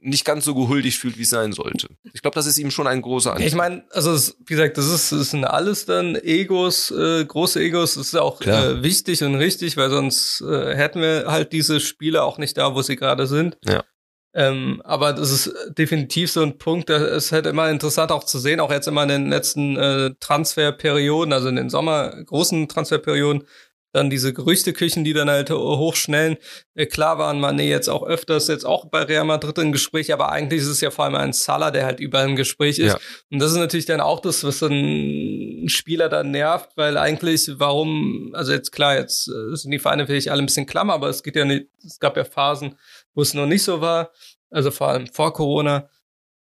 nicht ganz so gehuldigt fühlt, wie es sein sollte. Ich glaube, das ist ihm schon ein großer Anteil. Ich meine, also es, wie gesagt, das ist, das sind alles dann Egos, äh, große Egos. Das ist auch äh, wichtig und richtig, weil sonst äh, hätten wir halt diese Spiele auch nicht da, wo sie gerade sind. Ja. Ähm, aber das ist definitiv so ein Punkt, da ist halt immer interessant auch zu sehen, auch jetzt immer in den letzten äh, Transferperioden, also in den Sommer großen Transferperioden, dann diese Gerüchteküchen, die dann halt hochschnellen. Äh, klar waren Mané jetzt auch öfters jetzt auch bei Real Madrid im Gespräch, aber eigentlich ist es ja vor allem ein Salah, der halt überall im Gespräch ist. Ja. Und das ist natürlich dann auch das, was dann ein Spieler dann nervt, weil eigentlich, warum, also jetzt klar, jetzt äh, sind die Vereine vielleicht alle ein bisschen klammer, aber es geht ja nicht, es gab ja Phasen, wo es noch nicht so war, also vor allem vor Corona,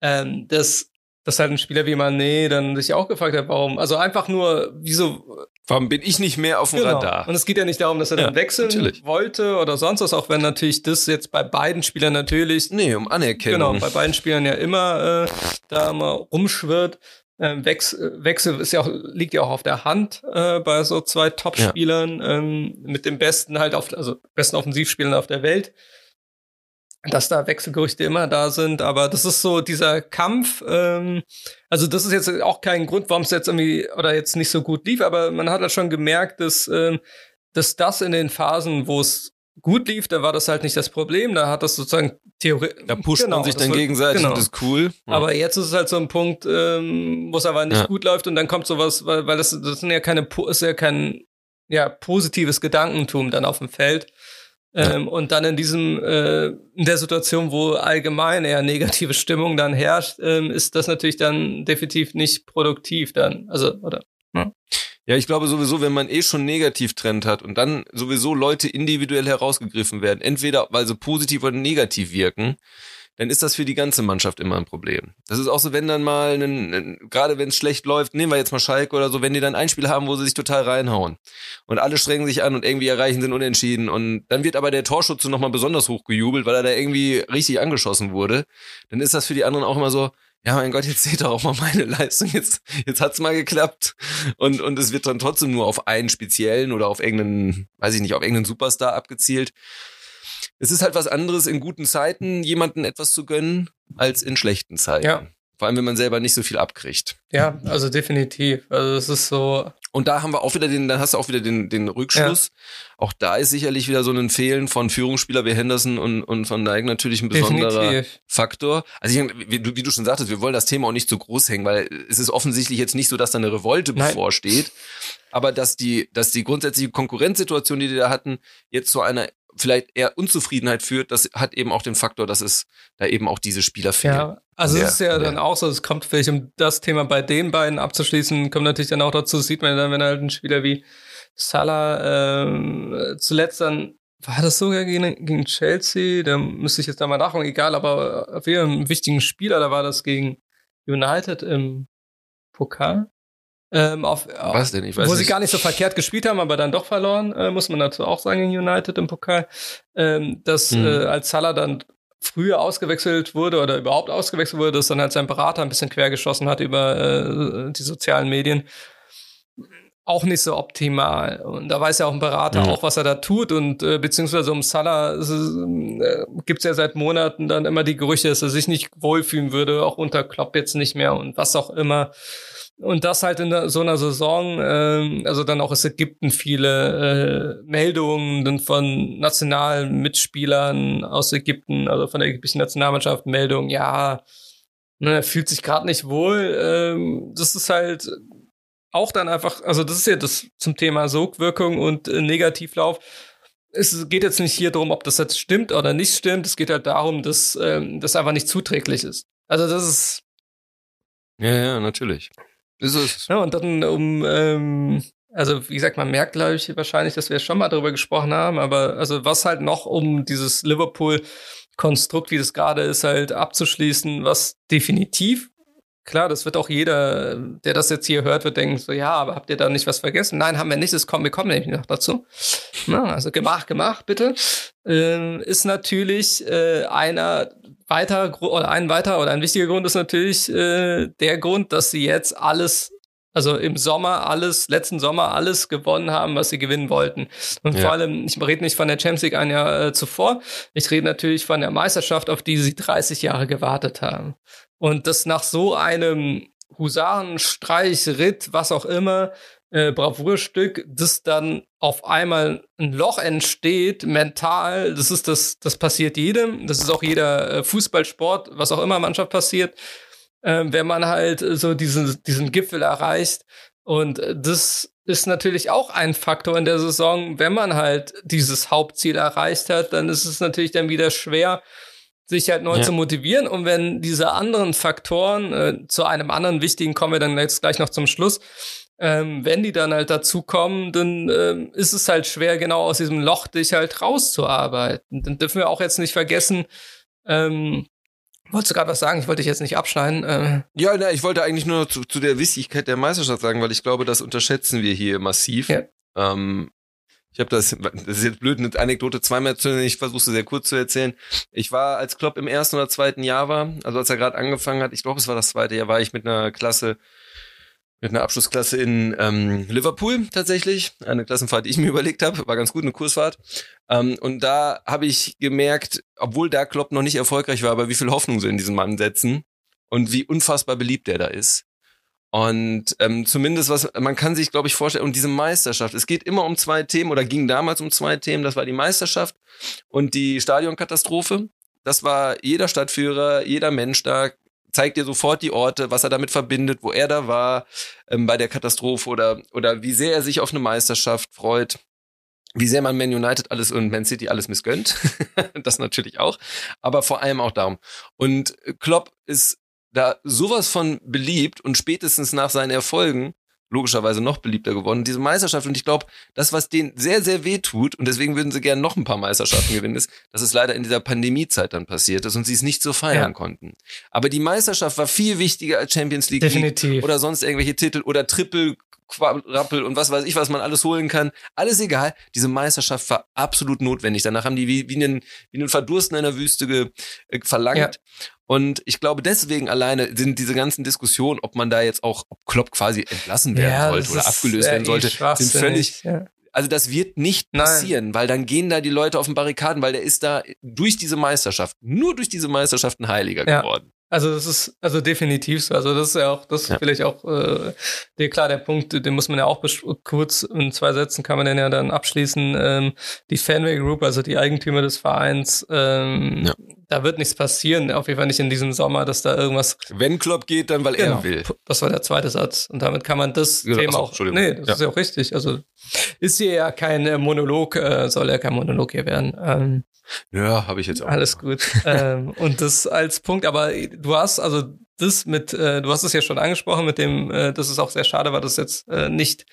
ähm, dass dass halt ein Spieler wie Mané dann sich auch gefragt hat, warum, also einfach nur, wieso Warum bin ich nicht mehr auf dem genau. Radar? Und es geht ja nicht darum, dass er ja, dann wechseln natürlich. wollte oder sonst was, auch wenn natürlich das jetzt bei beiden Spielern natürlich. Nee, um Anerkennung. Genau, bei beiden Spielern ja immer äh, da immer rumschwirrt. Ähm, Wechsel, Wechsel ist ja auch, liegt ja auch auf der Hand äh, bei so zwei Top-Spielern ja. ähm, mit dem besten halt auf, also besten Offensivspielern auf der Welt dass da Wechselgerüchte immer da sind, aber das ist so dieser Kampf. Ähm, also das ist jetzt auch kein Grund, warum es jetzt irgendwie oder jetzt nicht so gut lief, aber man hat halt schon gemerkt, dass ähm, dass das in den Phasen, wo es gut lief, da war das halt nicht das Problem. Da hat das sozusagen theoretisch. Da pusht genau, man sich dann wird, gegenseitig genau. und ist cool. Ja. Aber jetzt ist es halt so ein Punkt, ähm, wo es aber nicht ja. gut läuft und dann kommt sowas, weil, weil das, das sind ja keine, ist ja kein ja, positives Gedankentum dann auf dem Feld. Ähm, ja. Und dann in diesem, äh, in der Situation, wo allgemein eher negative Stimmung dann herrscht, ähm, ist das natürlich dann definitiv nicht produktiv dann. Also, oder? Ne? Ja, ich glaube sowieso, wenn man eh schon Negativtrend hat und dann sowieso Leute individuell herausgegriffen werden, entweder weil sie positiv oder negativ wirken, dann ist das für die ganze Mannschaft immer ein Problem. Das ist auch so, wenn dann mal, einen, gerade wenn es schlecht läuft, nehmen wir jetzt mal Schalke oder so, wenn die dann ein Spiel haben, wo sie sich total reinhauen und alle strengen sich an und irgendwie erreichen sind unentschieden und dann wird aber der Torschütze nochmal besonders hochgejubelt, weil er da irgendwie richtig angeschossen wurde, dann ist das für die anderen auch immer so, ja, mein Gott, jetzt seht doch auch mal meine Leistung, jetzt, jetzt hat's mal geklappt. Und, und es wird dann trotzdem nur auf einen speziellen oder auf irgendeinen, weiß ich nicht, auf irgendeinen Superstar abgezielt es ist halt was anderes, in guten Zeiten jemanden etwas zu gönnen, als in schlechten Zeiten. Ja. Vor allem, wenn man selber nicht so viel abkriegt. Ja, also definitiv. Also es ist so. Und da haben wir auch wieder den, dann hast du auch wieder den, den Rückschluss. Ja. Auch da ist sicherlich wieder so ein Fehlen von Führungsspieler wie Henderson und, und von Dijk natürlich ein besonderer definitiv. Faktor. Also ich, wie, wie, du schon sagtest, wir wollen das Thema auch nicht zu groß hängen, weil es ist offensichtlich jetzt nicht so, dass da eine Revolte Nein. bevorsteht. Aber dass die, dass die grundsätzliche Konkurrenzsituation, die die da hatten, jetzt zu einer vielleicht eher Unzufriedenheit führt, das hat eben auch den Faktor, dass es da eben auch diese Spieler fehlen. Ja, also es ist ja dann auch so, es kommt vielleicht, um das Thema bei den beiden abzuschließen, kommt natürlich dann auch dazu, sieht man dann, wenn halt ein Spieler wie Salah ähm, zuletzt dann war das sogar gegen, gegen Chelsea? Da müsste ich jetzt da mal nachgucken, egal, aber auf jeden Fall einen wichtigen Spieler, da war das gegen United im Pokal. Ähm, auf, Was denn? Ich weiß wo nicht. sie gar nicht so verkehrt gespielt haben, aber dann doch verloren, äh, muss man dazu auch sagen, in United im Pokal. Ähm, dass mhm. äh, als Salah dann früher ausgewechselt wurde oder überhaupt ausgewechselt wurde, dass dann halt sein Berater ein bisschen quergeschossen hat über äh, die sozialen Medien. Auch nicht so optimal. Und da weiß ja auch ein Berater mhm. auch, was er da tut. Und äh, beziehungsweise um Salah äh, gibt's ja seit Monaten dann immer die Gerüchte, dass er sich nicht wohlfühlen würde, auch unter Klopp jetzt nicht mehr und was auch immer. Und das halt in so einer Saison, äh, also dann auch aus Ägypten viele äh, Meldungen von nationalen Mitspielern aus Ägypten, also von der ägyptischen Nationalmannschaft, Meldungen, ja, ne, fühlt sich gerade nicht wohl. Ähm, das ist halt auch dann einfach, also das ist ja das zum Thema Sogwirkung und äh, Negativlauf. Es geht jetzt nicht hier darum, ob das jetzt stimmt oder nicht stimmt. Es geht halt darum, dass ähm, das einfach nicht zuträglich ist. Also das ist ja, ja, natürlich. Ist es. Ja, und dann um, ähm, also wie gesagt, man merkt, glaube ich, wahrscheinlich, dass wir schon mal darüber gesprochen haben, aber also was halt noch um dieses Liverpool-Konstrukt, wie das gerade ist, halt abzuschließen, was definitiv Klar, das wird auch jeder, der das jetzt hier hört, wird denken so, ja, aber habt ihr da nicht was vergessen? Nein, haben wir nicht, das kommt, wir kommen nämlich noch dazu. Na, also gemacht, gemacht, bitte. Äh, ist natürlich äh, einer weiter oder ein weiter oder ein wichtiger Grund ist natürlich äh, der Grund, dass sie jetzt alles also im Sommer alles, letzten Sommer alles gewonnen haben, was sie gewinnen wollten. Und ja. vor allem, ich rede nicht von der Champions League ein Jahr äh, zuvor, ich rede natürlich von der Meisterschaft, auf die sie 30 Jahre gewartet haben. Und das nach so einem Husarenstreich, Ritt, was auch immer, äh, Bravourstück, das dann auf einmal ein Loch entsteht, mental, das ist das, das passiert jedem, das ist auch jeder äh, Fußballsport, was auch immer Mannschaft passiert, äh, wenn man halt so diesen, diesen Gipfel erreicht. Und das ist natürlich auch ein Faktor in der Saison, wenn man halt dieses Hauptziel erreicht hat, dann ist es natürlich dann wieder schwer, sich halt neu ja. zu motivieren. Und wenn diese anderen Faktoren, äh, zu einem anderen wichtigen kommen wir dann jetzt gleich noch zum Schluss, ähm, wenn die dann halt dazukommen, dann ähm, ist es halt schwer, genau aus diesem Loch dich halt rauszuarbeiten. Dann dürfen wir auch jetzt nicht vergessen, ähm, Wolltest du gerade was sagen? Ich wollte dich jetzt nicht abschneiden. Äh. Ja, na, ich wollte eigentlich nur zu, zu der Wichtigkeit der Meisterschaft sagen, weil ich glaube, das unterschätzen wir hier massiv. Ja. Ähm, ich habe das, das ist jetzt blöd, eine Anekdote zweimal zu ich versuche es sehr kurz zu erzählen. Ich war, als Klopp im ersten oder zweiten Jahr war, also als er gerade angefangen hat, ich glaube, es war das zweite Jahr, war ich mit einer Klasse, mit einer Abschlussklasse in ähm, Liverpool tatsächlich. Eine Klassenfahrt, die ich mir überlegt habe, war ganz gut, eine Kursfahrt. Ähm, und da habe ich gemerkt, obwohl der Klopp noch nicht erfolgreich war, aber wie viel Hoffnung sie in diesen Mann setzen und wie unfassbar beliebt der da ist. Und ähm, zumindest was, man kann sich, glaube ich, vorstellen, und diese Meisterschaft, es geht immer um zwei Themen oder ging damals um zwei Themen, das war die Meisterschaft und die Stadionkatastrophe. Das war jeder Stadtführer, jeder Mensch da, zeigt dir sofort die Orte, was er damit verbindet, wo er da war ähm, bei der Katastrophe oder, oder wie sehr er sich auf eine Meisterschaft freut wie sehr man Man United alles und Man City alles missgönnt. das natürlich auch. Aber vor allem auch darum. Und Klopp ist da sowas von beliebt und spätestens nach seinen Erfolgen logischerweise noch beliebter geworden. Diese Meisterschaft und ich glaube, das, was denen sehr, sehr weh tut und deswegen würden sie gerne noch ein paar Meisterschaften gewinnen, ist, dass es leider in dieser Pandemiezeit dann passiert ist und sie es nicht so feiern ja. konnten. Aber die Meisterschaft war viel wichtiger als Champions League, Definitiv. oder sonst irgendwelche Titel oder Triple Quadrappel und was weiß ich, was man alles holen kann. Alles egal. Diese Meisterschaft war absolut notwendig. Danach haben die wie, wie, einen, wie einen Verdursten in der Wüste ge, äh, verlangt. Ja. Und ich glaube, deswegen alleine sind diese ganzen Diskussionen, ob man da jetzt auch, ob Klopp quasi entlassen werden ja, sollte oder abgelöst werden sollte, sind völlig, ja. Also das wird nicht passieren, Nein. weil dann gehen da die Leute auf den Barrikaden, weil der ist da durch diese Meisterschaft, nur durch diese Meisterschaft ein Heiliger ja. geworden. Also das ist also definitiv so. Also das ist ja auch, das ja. vielleicht auch äh, der, klar der Punkt, den muss man ja auch kurz in zwei Sätzen kann man den ja dann abschließen. Ähm, die Fanway Group, also die Eigentümer des Vereins, ähm, ja. Da wird nichts passieren. Auf jeden Fall nicht in diesem Sommer, dass da irgendwas. Wenn Klopp geht, dann weil genau, er will. Das war der zweite Satz und damit kann man das genau, Thema auch. Nee, das ja. ist ja auch richtig. Also ist hier ja kein äh, Monolog, äh, soll ja kein Monolog hier werden. Ähm, ja, habe ich jetzt auch. Alles gut. ähm, und das als Punkt, aber du hast also das mit, äh, du hast es ja schon angesprochen, mit dem, äh, dass es auch sehr schade war, dass jetzt äh, nicht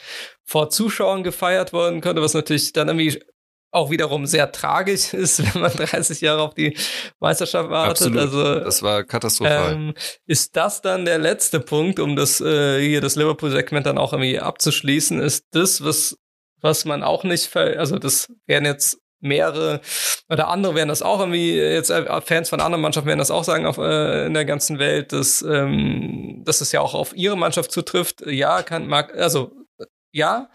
vor Zuschauern gefeiert worden könnte, was natürlich dann irgendwie auch wiederum sehr tragisch ist, wenn man 30 Jahre auf die Meisterschaft wartet. Absolut. Also das war katastrophal. Ähm, ist das dann der letzte Punkt, um das äh, hier das Liverpool-Segment dann auch irgendwie abzuschließen? Ist das, was was man auch nicht, also das wären jetzt mehrere oder andere werden das auch irgendwie jetzt äh, Fans von anderen Mannschaften werden das auch sagen auf äh, in der ganzen Welt, dass ähm, dass es ja auch auf ihre Mannschaft zutrifft. Ja, kann mag also ja,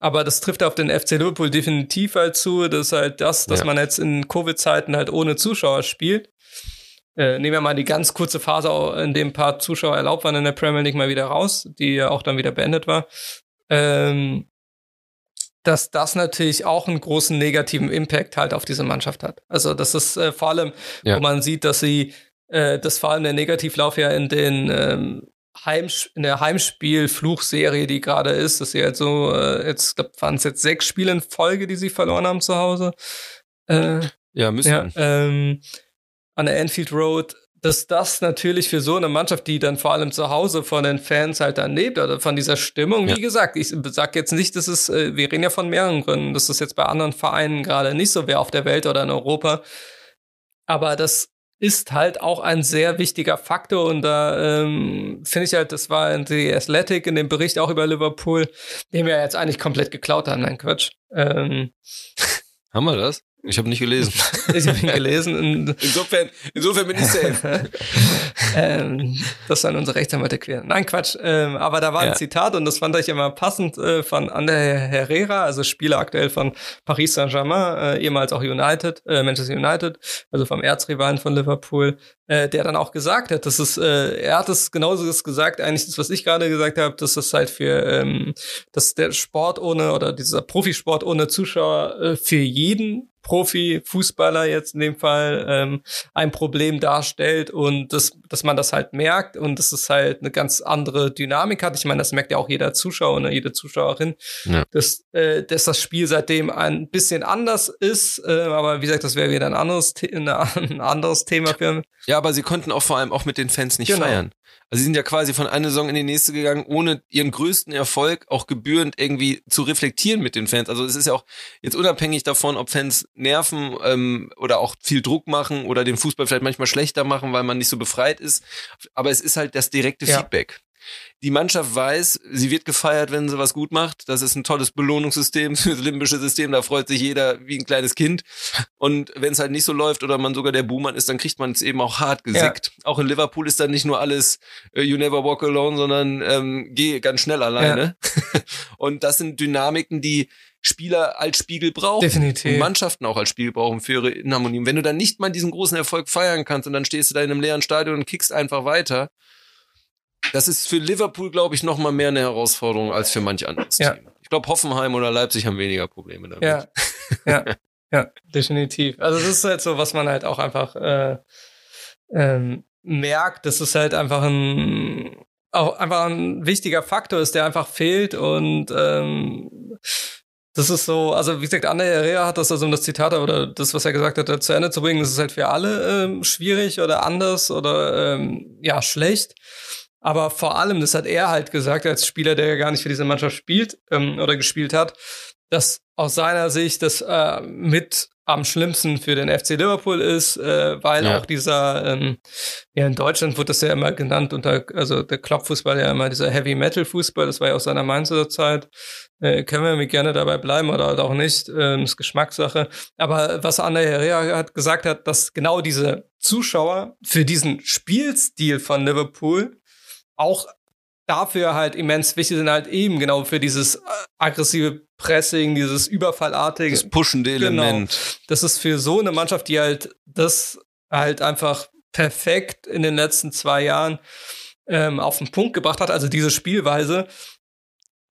aber das trifft auf den FC Liverpool definitiv halt zu, dass halt das, dass ja. man jetzt in Covid-Zeiten halt ohne Zuschauer spielt. Äh, nehmen wir mal die ganz kurze Phase, in dem ein paar Zuschauer erlaubt waren in der Premier League mal wieder raus, die ja auch dann wieder beendet war. Ähm, dass das natürlich auch einen großen negativen Impact halt auf diese Mannschaft hat. Also das ist äh, vor allem, ja. wo man sieht, dass sie, äh, das vor allem der Negativlauf ja in den ähm, Heim, in der Heimspiel-Fluchserie, die gerade ist, dass sie halt so, äh, jetzt glaube waren es jetzt sechs Spiele in Folge, die sie verloren haben zu Hause. Äh, ja, müssen. Ja, ähm, an der Enfield Road dass das natürlich für so eine Mannschaft, die dann vor allem zu Hause von den Fans halt dann lebt oder von dieser Stimmung, ja. wie gesagt, ich sag jetzt nicht, dass es, äh, wir reden ja von mehreren Gründen, dass das jetzt bei anderen Vereinen gerade nicht so wäre auf der Welt oder in Europa. Aber das ist halt auch ein sehr wichtiger Faktor und da ähm, finde ich halt, das war in The Athletic in dem Bericht auch über Liverpool, den wir jetzt eigentlich komplett geklaut haben, nein Quatsch. Ähm, haben wir das? Ich habe nicht gelesen. ich habe ihn gelesen. insofern, insofern bin ich safe. ähm, das sollen unsere Rechtsanwälte queren. Nein, Quatsch. Ähm, aber da war ja. ein Zitat und das fand ich immer passend äh, von Ander Herrera, also Spieler aktuell von Paris Saint-Germain, äh, ehemals auch United, äh, Manchester United, also vom Erzrivalen von Liverpool, äh, der dann auch gesagt hat, dass es, äh, er hat es genauso gesagt, eigentlich das, was ich gerade gesagt habe, dass das halt für, ähm, dass der Sport ohne oder dieser Profisport ohne Zuschauer äh, für jeden Profi-Fußballer jetzt in dem Fall ähm, ein Problem darstellt und dass, dass man das halt merkt und dass es halt eine ganz andere Dynamik hat. Ich meine, das merkt ja auch jeder Zuschauer, ne, jede Zuschauerin, ja. dass, äh, dass das Spiel seitdem ein bisschen anders ist. Äh, aber wie gesagt, das wäre wieder ein anderes, ein anderes Thema für. Ja, aber sie konnten auch vor allem auch mit den Fans nicht genau. feiern. Also sie sind ja quasi von einer Saison in die nächste gegangen, ohne ihren größten Erfolg auch gebührend irgendwie zu reflektieren mit den Fans. Also es ist ja auch jetzt unabhängig davon, ob Fans nerven ähm, oder auch viel Druck machen oder den Fußball vielleicht manchmal schlechter machen, weil man nicht so befreit ist. Aber es ist halt das direkte ja. Feedback die Mannschaft weiß, sie wird gefeiert, wenn sie was gut macht. Das ist ein tolles Belohnungssystem, das limbische System, da freut sich jeder wie ein kleines Kind. Und wenn es halt nicht so läuft oder man sogar der Buhmann ist, dann kriegt man es eben auch hart gesickt. Ja. Auch in Liverpool ist dann nicht nur alles uh, You never walk alone, sondern ähm, geh ganz schnell alleine. Ja. Und das sind Dynamiken, die Spieler als Spiegel brauchen. Definitiv. Und Mannschaften auch als Spiegel brauchen für ihre Inharmonie. Und wenn du dann nicht mal diesen großen Erfolg feiern kannst und dann stehst du da in einem leeren Stadion und kickst einfach weiter, das ist für Liverpool, glaube ich, noch mal mehr eine Herausforderung als für manch anderes Ja. Team. Ich glaube, Hoffenheim oder Leipzig haben weniger Probleme damit. Ja, ja, ja, definitiv. Also das ist halt so, was man halt auch einfach äh, ähm, merkt, dass es halt einfach ein auch einfach ein wichtiger Faktor ist, der einfach fehlt und ähm, das ist so, also wie gesagt, Anne Herrera hat das also um das Zitat oder das, was er gesagt hat, zu Ende zu bringen, das ist halt für alle ähm, schwierig oder anders oder ähm, ja, schlecht. Aber vor allem, das hat er halt gesagt, als Spieler, der ja gar nicht für diese Mannschaft spielt ähm, oder gespielt hat, dass aus seiner Sicht das äh, mit am schlimmsten für den FC Liverpool ist, äh, weil Ja. auch dieser, ähm, ja in Deutschland wird das ja immer genannt unter, also der Clubfußball ja immer dieser Heavy Metal Fußball, das war ja aus seiner Mainzer Zeit, äh, können wir mit gerne dabei bleiben oder halt auch nicht, ähm, ist Geschmackssache. Aber was Anna Herrera hat gesagt hat, dass genau diese Zuschauer für diesen Spielstil von Liverpool auch dafür halt immens wichtig sind, halt eben genau für dieses äh, aggressive Pressing, dieses Überfallartige. Das pushende Genau. Element. Das ist für so eine Mannschaft, die halt das halt einfach perfekt in den letzten zwei Jahren ähm, auf den Punkt gebracht hat, also diese Spielweise,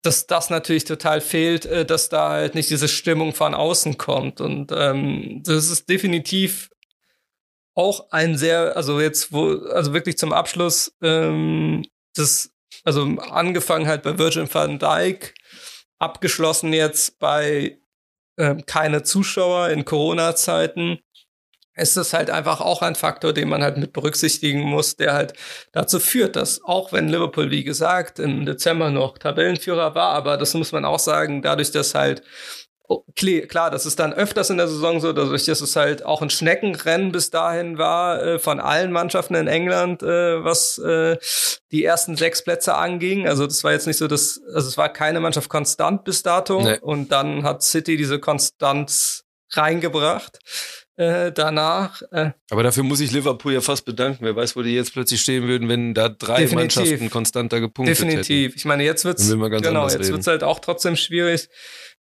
dass das natürlich total fehlt, äh, dass da halt nicht diese Stimmung von außen kommt. Und ähm, das ist definitiv auch ein sehr, also jetzt, wo, also wirklich zum Abschluss, ähm, das, also angefangen halt bei Virgin van Dijk, abgeschlossen jetzt bei ähm, keine Zuschauer in Corona-Zeiten, ist das halt einfach auch ein Faktor, den man halt mit berücksichtigen muss, der halt dazu führt, dass auch wenn Liverpool, wie gesagt, im Dezember noch Tabellenführer war, aber das muss man auch sagen, dadurch, dass halt Klar, das ist dann öfters in der Saison so, dadurch, dass es halt auch ein Schneckenrennen bis dahin war äh, von allen Mannschaften in England, äh, was äh, die ersten sechs Plätze anging. Also das war jetzt nicht so, dass also es war keine Mannschaft konstant bis dato Nee. und dann hat City diese Konstanz reingebracht. Äh, danach äh, Aber dafür muss ich Liverpool ja fast bedanken. Wer weiß, wo die jetzt plötzlich stehen würden, wenn da drei Definitiv. Mannschaften konstanter gepunktet Definitiv. Ich meine, jetzt wird's genau, jetzt reden. wird's halt auch trotzdem schwierig.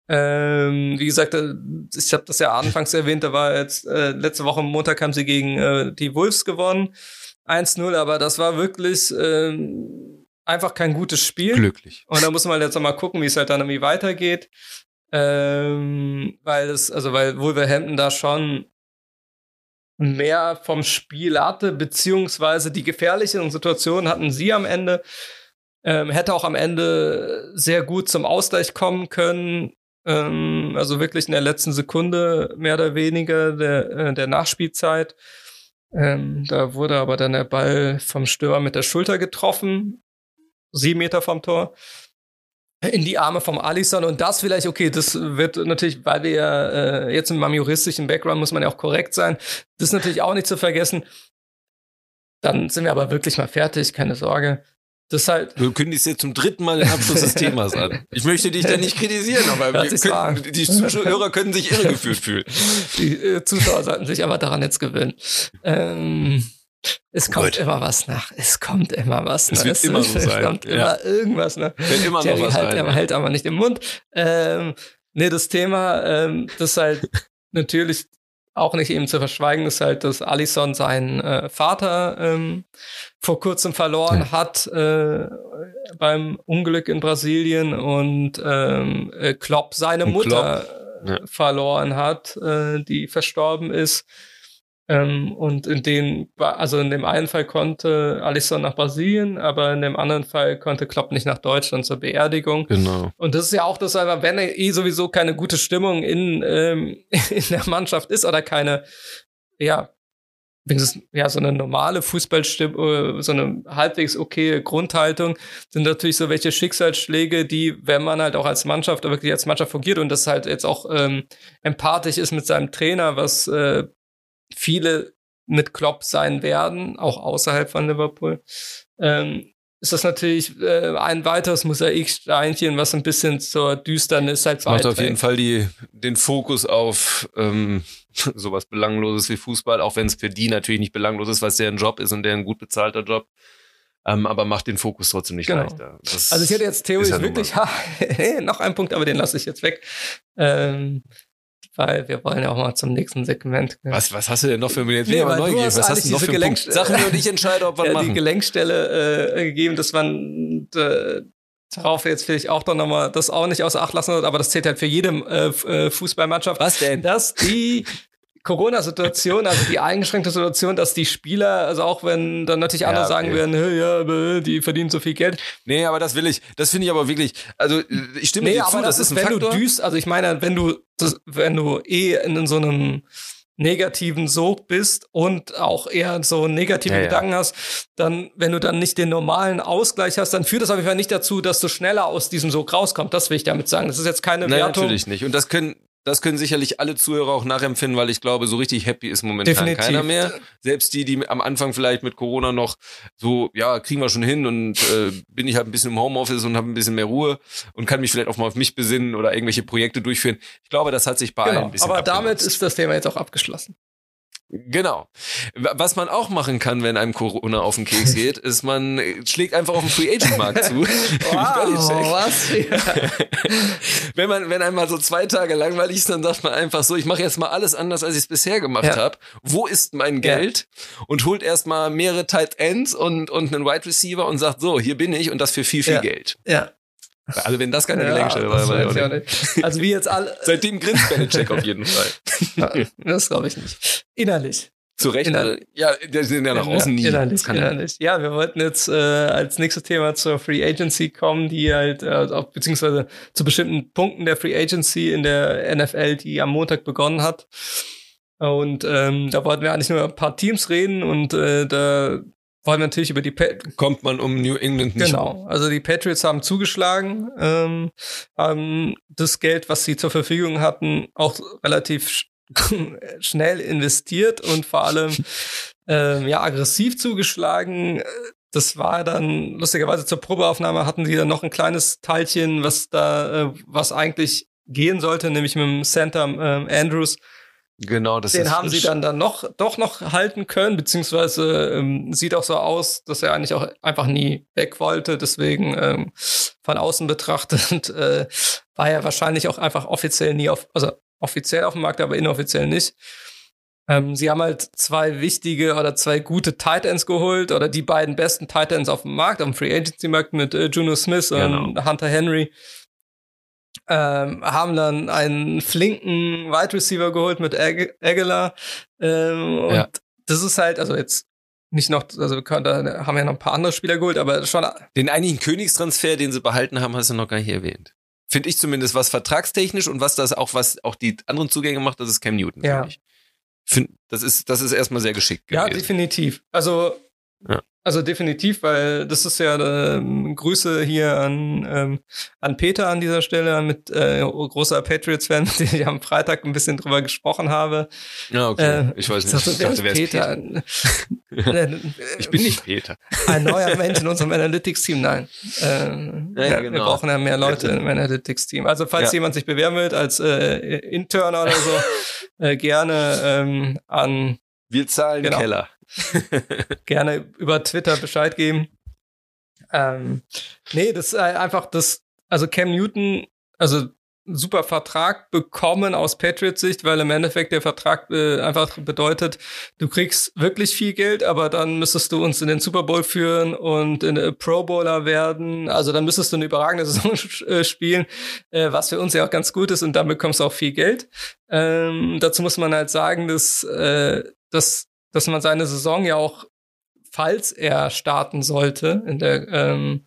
Ähm, wie gesagt, äh, ich habe das ja anfangs erwähnt, da war jetzt äh, letzte Woche am Montag haben sie gegen äh, die Wolves gewonnen. 1-0, aber das war wirklich ähm, einfach kein gutes Spiel. Glücklich. Und da muss man jetzt noch mal gucken, wie es halt dann irgendwie weitergeht. Ähm, weil es, also weil Wolverhampton da schon mehr vom Spiel hatte, beziehungsweise die gefährlichen Situationen hatten sie am Ende. Ähm, hätte auch am Ende sehr gut zum Ausgleich kommen können. Ähm, also wirklich in der letzten Sekunde mehr oder weniger der, äh, der Nachspielzeit. Ähm, da wurde aber dann der Ball vom Stürmer mit der Schulter getroffen. Sieben Meter vom Tor in die Arme vom Alisson und das vielleicht, okay, das wird natürlich, weil wir ja äh, jetzt in meinem juristischen Background muss man ja auch korrekt sein, das ist natürlich auch nicht zu vergessen. Dann sind wir aber wirklich mal fertig, keine Sorge. Das halt, Du kündigst jetzt zum dritten Mal den Abschluss des Themas an. Ich möchte dich da nicht kritisieren, aber wir können, die Zuschauer können sich irregeführt fühlen. die äh, Zuschauer sollten sich aber daran jetzt gewöhnen. Ähm, es kommt Gut. immer was nach. Es kommt immer was Es nach. wird immer so es sein, kommt ja. immer irgendwas nach. Fällt immer noch was halt, ein. er hält aber nicht im Mund. Ähm, nee, das Thema, ähm, das ist halt natürlich auch nicht eben zu verschweigen, ist halt, dass Allison seinen äh, Vater ähm, vor kurzem verloren Ja. hat äh, beim Unglück in Brasilien und ähm, äh, Klopp seine Und Mutter Klopp, ja. äh, verloren hat, äh, die verstorben ist. Ähm, und in dem, also in dem einen Fall konnte Alisson nach Brasilien, aber in dem anderen Fall konnte Klopp nicht nach Deutschland zur Beerdigung. Genau. Und das ist ja auch das, wenn eh sowieso keine gute Stimmung in, ähm, in der Mannschaft ist oder keine, ja, wenigstens, ja, so eine normale Fußballstimmung, so eine halbwegs okay Grundhaltung, sind natürlich so welche Schicksalsschläge, die, wenn man halt auch als Mannschaft, wirklich als Mannschaft fungiert und das halt jetzt auch ähm, empathisch ist mit seinem Trainer, was äh, viele mit Klopp sein werden, auch außerhalb von Liverpool, ähm, ist das natürlich äh, ein weiteres Mosaiksteinchen, was ein bisschen zur Düsternis halt macht auf jeden Fall die, den Fokus auf ähm, sowas Belangloses wie Fußball, auch wenn es für die natürlich nicht belanglos ist, was deren Job ist und deren gut bezahlter Job. Ähm, aber macht den Fokus trotzdem nicht Genau. leichter. Das Also ich hätte jetzt theoretisch ja wirklich ha, noch einen Punkt, aber den lasse ich jetzt weg. Ähm, weil wir wollen ja auch mal zum nächsten Segment. Was, was hast du denn noch für mir? Jetzt nee, aber neugierig. Was hast du noch für Gelenk Sag mir und ich entscheide, ob wir ja, machen. die Gelenkstelle äh, gegeben, dass man äh, darauf jetzt vielleicht auch doch nochmal das auch nicht außer Acht lassen wird, aber das zählt halt für jede äh, äh, Fußballmannschaft. Was denn? Dass die Corona-Situation, also die eingeschränkte Situation, dass die Spieler, also auch wenn dann natürlich andere ja, sagen werden, hey, ja, die verdienen so viel Geld. Nee, aber das will ich, das finde ich aber wirklich, also ich stimme nee, dir zu, das, das ist ein wenn Faktor. du düst, also ich meine, wenn du, das, wenn du eh in so einem negativen Sog bist und auch eher so negative ja, Gedanken ja. hast, dann, wenn du dann nicht den normalen Ausgleich hast, dann führt das auf jeden Fall nicht dazu, dass du schneller aus diesem Sog rauskommst. Das will ich damit sagen. Das ist jetzt keine Nein, Wertung. natürlich nicht. Und das können, das können sicherlich alle Zuhörer auch nachempfinden, weil ich glaube, so richtig happy ist momentan Definitiv. keiner mehr. Selbst die, die am Anfang vielleicht mit Corona noch so, ja, kriegen wir schon hin und äh, bin ich halt ein bisschen im Homeoffice und habe ein bisschen mehr Ruhe und kann mich vielleicht auch mal auf mich besinnen oder irgendwelche Projekte durchführen. Ich glaube, das hat sich bei genau, allen ein bisschen Aber damit ist das Thema jetzt auch abgeschlossen. Genau. Was man auch machen kann, wenn einem Corona auf den Keks geht, ist, man schlägt einfach auf den Free Agent Markt zu. wow, was? wenn man, wenn einmal so zwei Tage langweilig ist, dann sagt man einfach so, ich mache jetzt mal alles anders, als ich es bisher gemacht ja. habe. Wo ist mein Geld? Ja. Und holt erstmal mehrere Tight Ends und, und einen Wide Receiver und sagt so, hier bin ich und das für viel, viel ja. Geld. Ja. Also wenn das keine ja, Gelenkstelle war, war ja nicht. Also wie jetzt alle. Seitdem grinst Belichick auf jeden Fall. Das glaube ich nicht. Innerlich. Zu Recht. Innerlich. Ja, der sind ja nach außen nie. Innerlich, innerlich. Ja, wir wollten jetzt äh, als nächstes Thema zur Free Agency kommen, die halt, äh, auch, beziehungsweise zu bestimmten Punkten der Free Agency in der NFL, die am Montag begonnen hat. Und ähm, da wollten wir eigentlich nur ein paar Teams reden und äh, da wollen wir natürlich über die Pat kommt man um New England nicht Genau, rum. also die Patriots haben zugeschlagen, ähm, haben das Geld, was sie zur Verfügung hatten, auch relativ sch schnell investiert und vor allem ähm, ja aggressiv zugeschlagen. Das war dann lustigerweise zur Probeaufnahme hatten sie dann noch ein kleines Teilchen, was da äh, was eigentlich gehen sollte, nämlich mit dem Center ähm, Andrews Genau, das Den ist haben sie dann dann noch doch noch halten können, beziehungsweise ähm, sieht auch so aus, dass er eigentlich auch einfach nie weg wollte. Deswegen ähm, von außen betrachtet äh, war er wahrscheinlich auch einfach offiziell nie auf, also offiziell auf dem Markt, aber inoffiziell nicht. Ähm, sie haben halt zwei wichtige oder zwei gute Tight Ends geholt oder die beiden besten Tight Ends auf dem Markt, dem Free Agency Markt mit äh, Juno Smith genau. und Hunter Henry ähm, haben dann einen flinken Wide Receiver geholt mit Ag Aguilar. Ähm, und ja. das ist halt, also jetzt nicht noch, also wir können, da haben ja noch ein paar andere Spieler geholt, aber schon. Den eigentlichen Königstransfer, den sie behalten haben, hast du noch gar nicht erwähnt. Finde ich zumindest was vertragstechnisch und was das auch, was auch die anderen Zugänge macht, das ist Cam Newton. Ja. Ich. Find, das ist, das ist erstmal sehr geschickt gewesen. Ja, definitiv. Also, ja. Also definitiv, weil das ist ja äh, Grüße hier an, ähm, an Peter an dieser Stelle, mit äh, großer Patriots-Fan, mit dem ich am Freitag ein bisschen drüber gesprochen habe. Ja, okay. Äh, ich weiß nicht. Ich dachte, wer ist Peter? Peter? ich bin nicht Peter. Ein neuer Mensch in unserem Analytics-Team, nein. Äh, ja, ja, genau. Wir brauchen ja mehr Leute im Analytics-Team. Also falls ja. jemand sich bewerben will als äh, Intern oder so, äh, gerne ähm, an wir zahlen genau. Keller. Gerne über Twitter Bescheid geben. Ähm, nee, das ist einfach das, also Cam Newton, also super Vertrag bekommen aus Patriots Sicht, weil im Endeffekt der Vertrag äh, einfach bedeutet, du kriegst wirklich viel Geld, aber dann müsstest du uns in den Super Bowl führen und in äh, Pro Bowler werden. Also dann müsstest du eine überragende Saison äh, spielen, äh, was für uns ja auch ganz gut ist und dann bekommst du auch viel Geld. Ähm, dazu muss man halt sagen, dass, äh, dass dass man seine Saison ja auch, falls er starten sollte in der, ähm,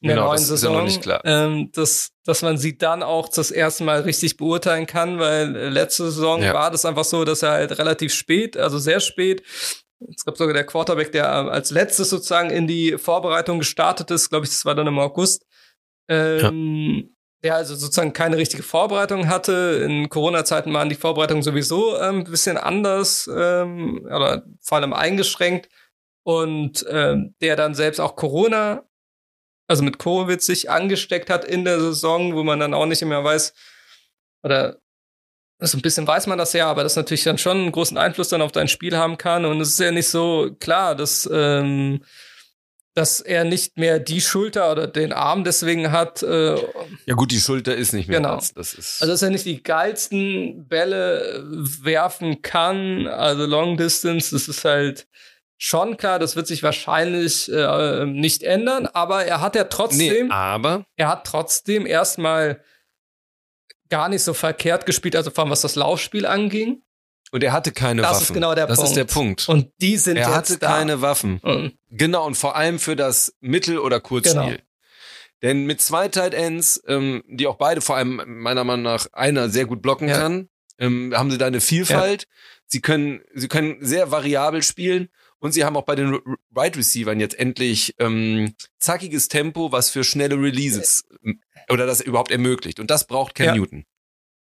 in der genau, neuen Saison, ja ähm, dass, dass man sie dann auch das erste Mal richtig beurteilen kann, weil äh, letzte Saison ja. war das einfach so, dass er halt relativ spät, also sehr spät, es gab sogar der Quarterback, der als letztes sozusagen in die Vorbereitung gestartet ist, glaube ich, das war dann im August. Ähm, der also sozusagen keine richtige Vorbereitung hatte. In Corona-Zeiten waren die Vorbereitungen sowieso ähm, ein bisschen anders ähm, oder vor allem eingeschränkt. Und ähm, der dann selbst auch Corona, also mit Covid sich angesteckt hat in der Saison, wo man dann auch nicht mehr weiß, oder so ein bisschen weiß man das ja, aber das natürlich dann schon einen großen Einfluss dann auf dein Spiel haben kann. Und es ist ja nicht so klar, dass ähm, dass er nicht mehr die Schulter oder den Arm deswegen hat. Äh, ja gut, die Schulter ist nicht mehr genau. das. das ist also dass er nicht die geilsten Bälle werfen kann, also Long Distance, das ist halt schon klar, das wird sich wahrscheinlich äh, nicht ändern, aber er hat ja trotzdem, nee, aber er hat trotzdem erstmal gar nicht so verkehrt gespielt, also vor allem was das Laufspiel anging. Und er hatte keine das Waffen. Das ist genau der das Punkt. ist der Punkt. Und die sind er hatte da. keine Waffen. Mhm. Genau, und vor allem für das Mittel- oder Kurzspiel. Genau. Denn mit zwei Tight Ends, ähm, die auch beide, vor allem meiner Meinung nach einer sehr gut blocken Ja. kann, ähm, haben sie da eine Vielfalt. Sie können, sie können sehr variabel spielen und sie haben auch bei den Wide Receivern jetzt endlich ähm, zackiges Tempo, was für schnelle Releases ähm, oder das überhaupt ermöglicht. Und das braucht Cam Ja. Newton.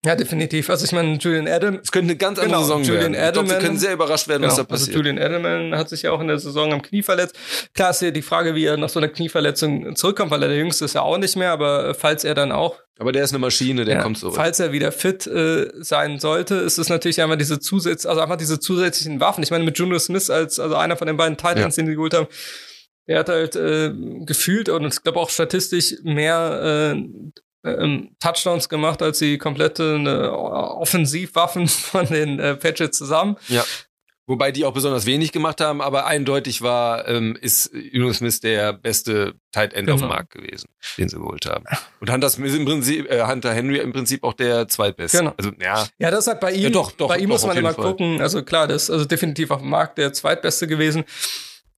Ja, definitiv. Also ich meine, Julian Adam, Es könnte eine ganz andere Genau, Saison Julian werden. Ich glaube, wir Edelman- können sehr überrascht werden, was da Genau, also passiert. Julian Edelman hat sich ja auch in der Saison am Knie verletzt. Klar ist ja die Frage, wie er nach so einer Knieverletzung zurückkommt, weil er der Jüngste ist ja auch nicht mehr, aber falls er dann auch, Aber der ist eine Maschine, der ja, kommt zurück. falls er wieder fit äh, sein sollte, ist es natürlich einfach diese Zusatz, also einfach diese zusätzlichen Waffen. Ich meine, mit Junior Smith als, also einer von den beiden Titans, den sie geholt haben, der hat halt äh, gefühlt und ich glaube auch statistisch mehr äh, ähm, Touchdowns gemacht als die komplette äh, Offensivwaffen von den äh, Patriots zusammen. Ja. Wobei die auch besonders wenig gemacht haben, aber eindeutig war, ähm, ist Juno Smith der beste Tight End auf dem Genau. Markt gewesen, den sie geholt haben. Und Hunter Prinzip, äh, Hunter Henry im Prinzip auch der zweitbeste. Genau. Also ja, Ja, das ist halt bei ihm. Ja, doch, doch, bei ihm doch, muss man immer Fall. gucken. Also klar, das ist also definitiv auf dem Markt der zweitbeste gewesen.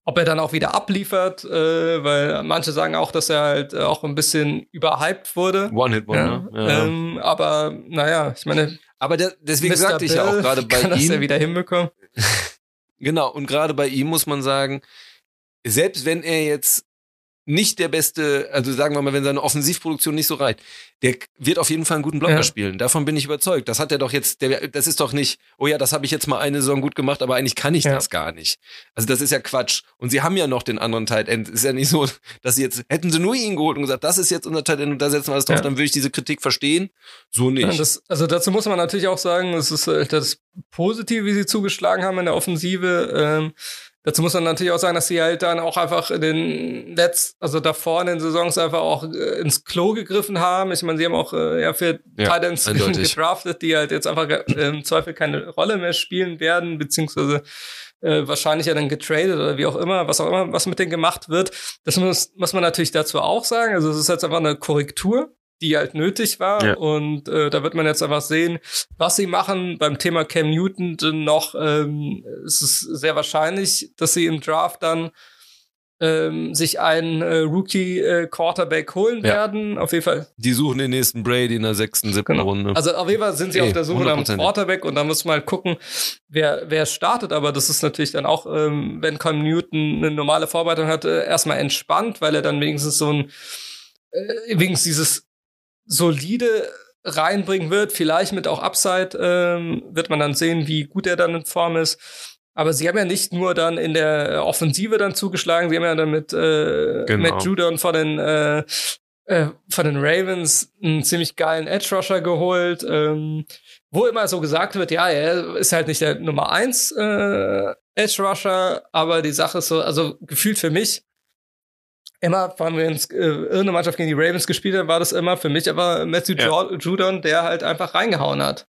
Ob er dann auch wieder abliefert, äh, weil manche sagen auch, dass er halt äh, auch ein bisschen überhyped wurde. One-Hit-Wonder. Ja, Ja. Ähm, aber naja, ich meine, aber der, deswegen Mr. sagte ich ja auch gerade bei kann das ja ihm, wieder hinbekommen. genau, und gerade bei ihm muss man sagen, selbst wenn er jetzt nicht der beste, also sagen wir mal, wenn seine Offensivproduktion nicht so reicht, der wird auf jeden Fall einen guten Blocker Ja. spielen. Davon bin ich überzeugt. Das hat er doch jetzt, der, das ist doch nicht, oh ja, das habe ich jetzt mal eine Saison gut gemacht, aber eigentlich kann ich Ja. das gar nicht. Also das ist ja Quatsch. Und sie haben ja noch den anderen Tight End. Ist ja nicht so, dass sie jetzt, hätten sie nur ihn geholt und gesagt, das ist jetzt unser Tight End und da setzen wir alles drauf, Ja. dann würde ich diese Kritik verstehen. So nicht. Das, also dazu muss man natürlich auch sagen, es ist äh, das Positive, wie sie zugeschlagen haben in der Offensive. Ähm, dazu muss man natürlich auch sagen, dass sie halt dann auch einfach in den letzten, also davor in den Saisons einfach auch äh, ins Klo gegriffen haben. Ich meine, sie haben auch äh, ja für Ja, Titans gedraftet, die halt jetzt einfach äh, im Zweifel keine Rolle mehr spielen werden, beziehungsweise äh, wahrscheinlich ja dann getradet oder wie auch immer, was auch immer, was mit denen gemacht wird. Das muss, muss man natürlich dazu auch sagen. Also es ist jetzt einfach eine Korrektur, die halt nötig war. Ja. Und äh, da wird man jetzt einfach sehen, was sie machen. Beim Thema Cam Newton denn noch ähm, es ist sehr wahrscheinlich, dass sie im Draft dann ähm, sich einen äh, Rookie äh, Quarterback holen Ja. werden. Auf jeden Fall Die suchen den nächsten Brady in der sechsten, siebten Genau. Runde. also auf jeden Fall sind sie Eh, auf der Suche nach einem 100%. Quarterback und da muss man halt gucken, wer, wer startet. Aber das ist natürlich dann auch, ähm, wenn Cam Newton eine normale Vorbereitung hatte, erstmal entspannt, weil er dann wenigstens so ein, äh, wenigstens dieses solide reinbringen wird. Vielleicht mit auch Upside ähm, wird man dann sehen, wie gut er dann in Form ist. Aber sie haben ja nicht nur dann in der Offensive dann zugeschlagen, sie haben ja dann mit äh, Genau. Matt Judon von den äh, äh, von den Ravens einen ziemlich geilen Edge Rusher geholt, ähm, wo immer so gesagt wird, ja, er ist halt nicht der Nummer eins äh, Edge Rusher, aber die Sache ist so, also gefühlt für mich immer, wenn wir ins, äh, irgendeine Mannschaft gegen die Ravens gespielt haben, war das immer für mich aber Matthew Ja. Judon, der halt einfach reingehauen hat.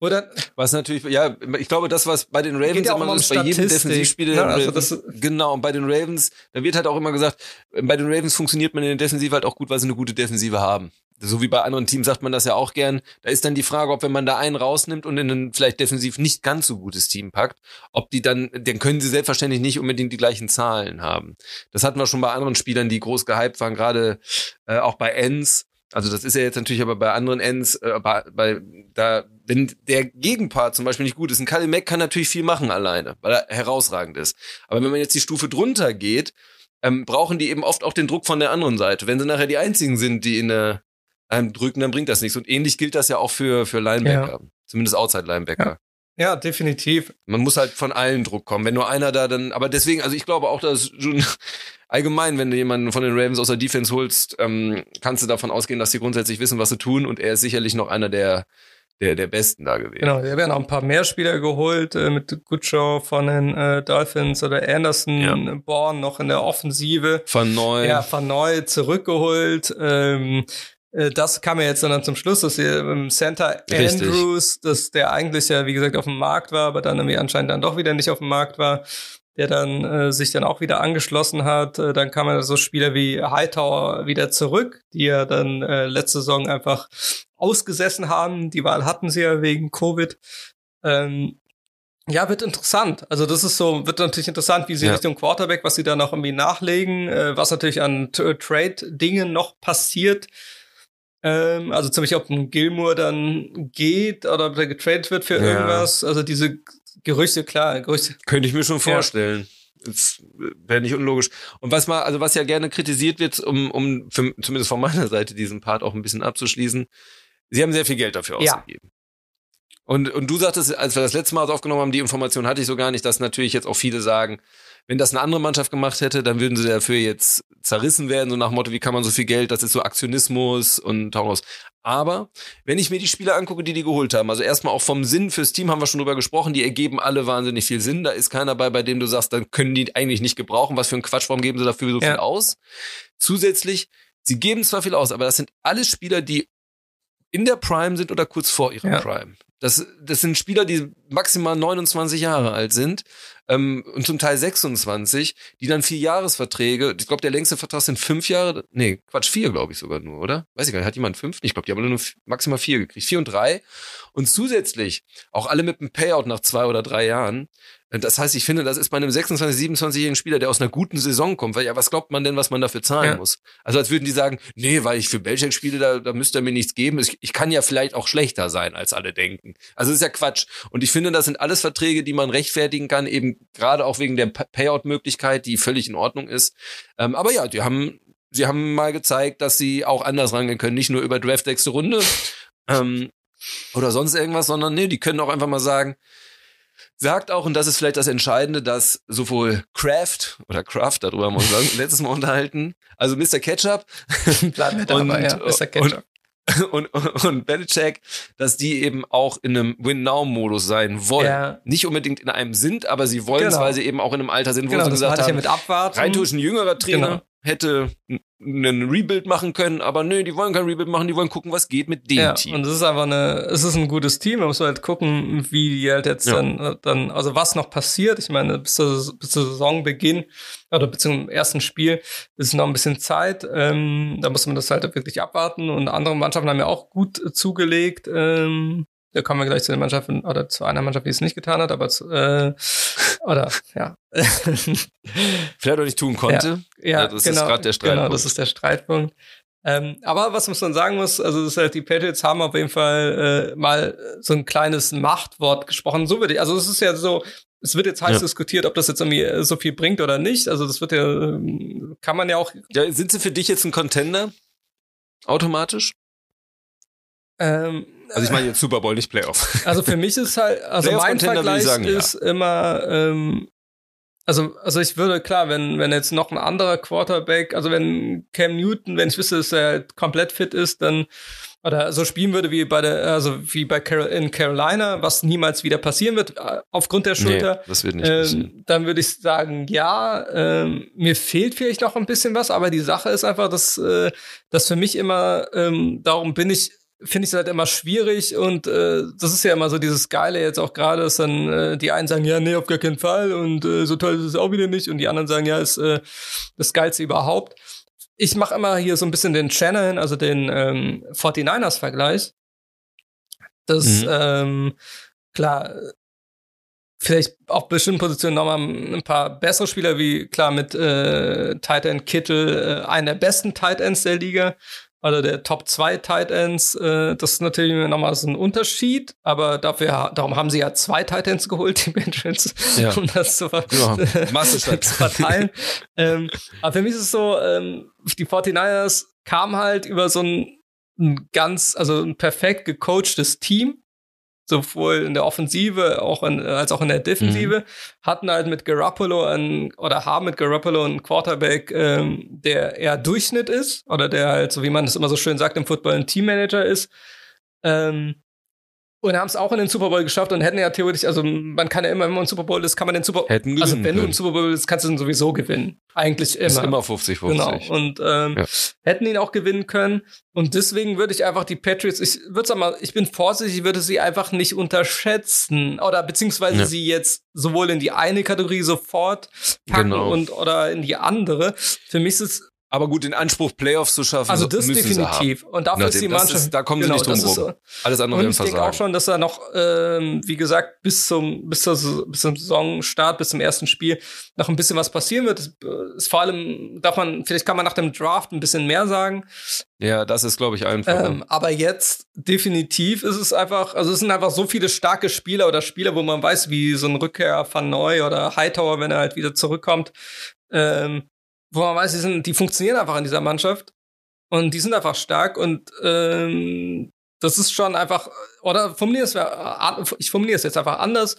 Oder Was natürlich, ja, ich glaube, das, was bei den Ravens ja immer so ist, um bei jedem Defensivspieler, ne? Also das- genau, und bei den Ravens, da wird halt auch immer gesagt, bei den Ravens funktioniert man in der Defensive halt auch gut, weil sie eine gute Defensive haben. So wie bei anderen Teams sagt man das ja auch gern. Da ist dann die Frage, ob wenn man da einen rausnimmt und in ein vielleicht defensiv nicht ganz so gutes Team packt, ob die dann, dann können sie selbstverständlich nicht unbedingt die gleichen Zahlen haben. Das hatten wir schon bei anderen Spielern, die groß gehypt waren, gerade äh, auch bei Ends. Also das ist ja jetzt natürlich aber bei anderen Ends, äh, bei, bei da, wenn der Gegenpart zum Beispiel nicht gut ist, ein Khalil Mack kann natürlich viel machen alleine, weil er herausragend ist. Aber wenn man jetzt die Stufe drunter geht, ähm, brauchen die eben oft auch den Druck von der anderen Seite. Wenn sie nachher die einzigen sind, die in der drücken, dann bringt das nichts. Und ähnlich gilt das ja auch für, für Linebacker. Zumindest Outside-Linebacker. ja, definitiv. Man muss halt von allen Druck kommen. Wenn nur einer da dann, aber deswegen, also ich glaube auch, dass schon allgemein, wenn du jemanden von den Ravens aus der Defense holst, ähm, kannst du davon ausgehen, dass sie grundsätzlich wissen, was sie tun. Und er ist sicherlich noch einer der, der, der Besten da gewesen. Genau, da werden auch ein paar mehr Spieler geholt, äh, mit Goodshaw von den äh, Dolphins oder Anderson, Ja. Born noch in der Offensive. Von neu. Ja, von neu zurückgeholt. Ähm, äh, das kam ja jetzt dann zum Schluss, dass ähm, Santa Richtig. Andrews, dass der eigentlich ja, wie gesagt, auf dem Markt war, aber dann irgendwie anscheinend dann doch wieder nicht auf dem Markt war, der dann äh, sich dann auch wieder angeschlossen hat. Äh, dann kamen so Spieler wie Hightower wieder zurück, die ja dann äh, letzte Saison einfach ausgesessen haben. Die Wahl hatten sie ja wegen Covid. Ähm, ja, wird interessant. Also das ist so, wird natürlich interessant, wie sie Ja. Richtung Quarterback, was sie da noch irgendwie nachlegen, äh, was natürlich an Trade-Dingen noch passiert. Ähm, also zum Beispiel, ob ein Gilmore dann geht oder ob der getradet wird für Ja. irgendwas. Also diese Gerüchte, klar, Gerüchte. Könnte ich mir schon vorstellen. Das wäre nicht unlogisch. Und was mal, also was ja gerne kritisiert wird, um, um für, zumindest von meiner Seite diesen Part auch ein bisschen abzuschließen, sie haben sehr viel Geld dafür Ja. ausgegeben. Und, und du sagtest, als wir das letzte Mal aufgenommen haben, die Information hatte ich so gar nicht, dass natürlich jetzt auch viele sagen, wenn das eine andere Mannschaft gemacht hätte, dann würden sie dafür jetzt zerrissen werden, so nach dem Motto, wie kann man so viel Geld, das ist so Aktionismus und Taurus. Aber wenn ich mir die Spieler angucke, die die geholt haben, also erstmal auch vom Sinn fürs Team haben wir schon drüber gesprochen, die ergeben alle wahnsinnig viel Sinn. Da ist keiner bei, bei dem du sagst, dann können die eigentlich nicht gebrauchen. Was für ein Quatsch, warum geben sie dafür so Ja. viel aus? Zusätzlich, sie geben zwar viel aus, aber das sind alles Spieler, die in der Prime sind oder kurz vor ihrer Ja. Prime. Das, das sind Spieler, die maximal 29 Jahre alt sind ähm, und zum Teil 26, die dann vier Jahresverträge, ich glaube, der längste Vertrag sind fünf Jahre, nee, Quatsch, vier, glaube ich sogar nur, oder? Weiß ich gar nicht, hat jemand fünf? Ich glaube, die haben nur maximal vier gekriegt, vier und drei. Und zusätzlich auch alle mit einem Payout nach zwei oder drei Jahren. Das heißt, ich finde, das ist bei einem 26-, 27-jährigen Spieler, der aus einer guten Saison kommt, weil ja, was glaubt man denn, was man dafür zahlen Ja. muss? Also als würden die sagen, nee, weil ich für Belgium spiele, da, da müsste er mir nichts geben. Ich, ich kann ja vielleicht auch schlechter sein, als alle denken. Also das ist ja Quatsch. Und ich finde, das sind alles Verträge, die man rechtfertigen kann, eben gerade auch wegen der Pa- Payout-Möglichkeit, die völlig in Ordnung ist. Ähm, aber ja, die haben, sie haben mal gezeigt, dass sie auch anders rangehen können, nicht nur über Draft nächste Runde ähm, oder sonst irgendwas, sondern nee, die können auch einfach mal sagen, sagt auch, und das ist vielleicht das Entscheidende, dass sowohl Kraft oder Kraft, darüber haben wir uns letztes Mal unterhalten, also Mr. Ketchup wir dabei, Und- ja. Mr. Ketchup. Und, und, und Belichick, dass die eben auch in einem Win-Now-Modus sein wollen. Ja. Nicht unbedingt in einem sind, aber sie wollen es, Genau. weil sie eben auch in einem Alter sind, wo Genau, sie gesagt ich ja haben, mit Abwarten. rein durch ein jüngerer Trainer Genau. hätte einen Rebuild machen können, aber nö, die wollen kein Rebuild machen, die wollen gucken, was geht mit dem ja, Team. und es ist einfach eine, es ist ein gutes Team. Man muss halt gucken, wie die halt jetzt Ja. dann, dann, also was noch passiert. Ich meine, bis zur, bis zur Saisonbeginn oder bis zum ersten Spiel ist noch ein bisschen Zeit. Ähm, da muss man das halt wirklich abwarten. Und andere Mannschaften haben ja auch gut zugelegt. Ähm, da kommen wir gleich zu den Mannschaften oder zu einer Mannschaft, die es nicht getan hat, aber zu, äh, oder ja. Vielleicht auch nicht tun konnte. Ja, Ja, das ist genau, grad der Genau, Streitpunkt. das ist der Streitpunkt. Ähm, aber was man sagen muss, also das ist halt, die Patriots haben auf jeden Fall äh, mal so ein kleines Machtwort gesprochen. So würde ich, also es ist ja so, es wird jetzt heiß Ja. diskutiert, ob das jetzt irgendwie äh, so viel bringt oder nicht. Also das wird ja, ähm, kann man ja auch, Ja, sind sie für dich jetzt ein Contender? Automatisch? ähm, Also ich meine jetzt Super Bowl, nicht Playoff. Also für mich ist halt, also mein würde ich Vergleich sagen, ja. ist immer, ähm, also, also ich würde, klar, wenn, wenn jetzt noch ein anderer Quarterback, also wenn Cam Newton, wenn ich wüsste, dass er halt komplett fit ist, dann, oder so spielen würde wie bei der, also wie bei Carol, in Carolina, was niemals wieder passieren wird, äh, aufgrund der Schulter. das wird nicht passieren. Ähm, dann würde ich sagen, ja, ähm, mir fehlt vielleicht noch ein bisschen was, aber die Sache ist einfach, dass, äh, dass für mich immer, ähm, darum bin ich, finde ich es halt immer schwierig und äh, das ist ja immer so dieses Geile jetzt auch gerade, dass dann äh, die einen sagen, ja, nee, auf gar keinen Fall und äh, so toll ist es auch wieder nicht und die anderen sagen, ja, ist äh, das Geilste überhaupt. Ich mache immer hier so ein bisschen den Channel, also den ähm, 49ers-Vergleich. Das, Mhm. ähm, klar, vielleicht auf bestimmten Positionen nochmal ein paar bessere Spieler, wie klar mit äh, Tight End Kittel, äh, einer der besten Tight Ends der Liga, oder der Top 2 Tight Ends. Äh, das ist natürlich nochmal so ein Unterschied, aber dafür, darum haben sie ja zwei Tight Ends geholt, die Patriots, Ja. um das zu, ver Ja, zu verteilen. ähm, aber für mich ist es so, ähm, die 49ers kamen halt über so ein, ein ganz, also ein perfekt gecoachtes Team, sowohl in der Offensive auch in, als auch in der Defensive, hatten halt mit Garoppolo einen, oder haben mit Garoppolo einen Quarterback, ähm, der eher Durchschnitt ist, oder der halt, so wie man es immer so schön sagt im Football, ein Teammanager ist. Ähm, und haben es auch in den Super Bowl geschafft und hätten ja theoretisch, also man kann ja immer, wenn man im Super Bowl ist, kann man den Super Bowl. Hätten Also gewinnen wenn du können. im Super Bowl bist, kannst du ihn sowieso gewinnen. Eigentlich immer. Ist immer 50-50. Genau. Und ähm, Ja. hätten ihn auch gewinnen können. Und deswegen würde ich einfach die Patriots, ich würde sagen mal, ich bin vorsichtig, ich würde sie einfach nicht unterschätzen. Oder beziehungsweise Ja. sie jetzt sowohl in die eine Kategorie sofort packen Genau. und oder in die andere. Für mich ist es Aber gut, den Anspruch, Playoffs zu schaffen, also das müssen sie haben. definitiv. Und dafür Na, ist die Mannschaft. ist- da kommen sie nicht drum ist rum. Alles andere Und wäre ich denke auch schon, dass er noch, ähm, wie gesagt, bis zum, bis, zur, bis zum Saisonstart, bis zum ersten Spiel noch ein bisschen was passieren wird. Äh, ist vor allem, darf man, vielleicht kann man nach dem Draft ein bisschen mehr sagen. Ja, das ist, glaube ich, einfach. Ähm, aber jetzt definitiv ist es einfach, also es sind einfach so viele starke Spieler oder Spieler, wo man weiß, wie so ein Rückkehr von Neu oder Hightower, wenn er halt wieder zurückkommt, ähm, wo man weiß, die, sind, die funktionieren einfach in dieser Mannschaft und die sind einfach stark und ähm, das ist schon einfach, oder ich formuliere es jetzt einfach anders.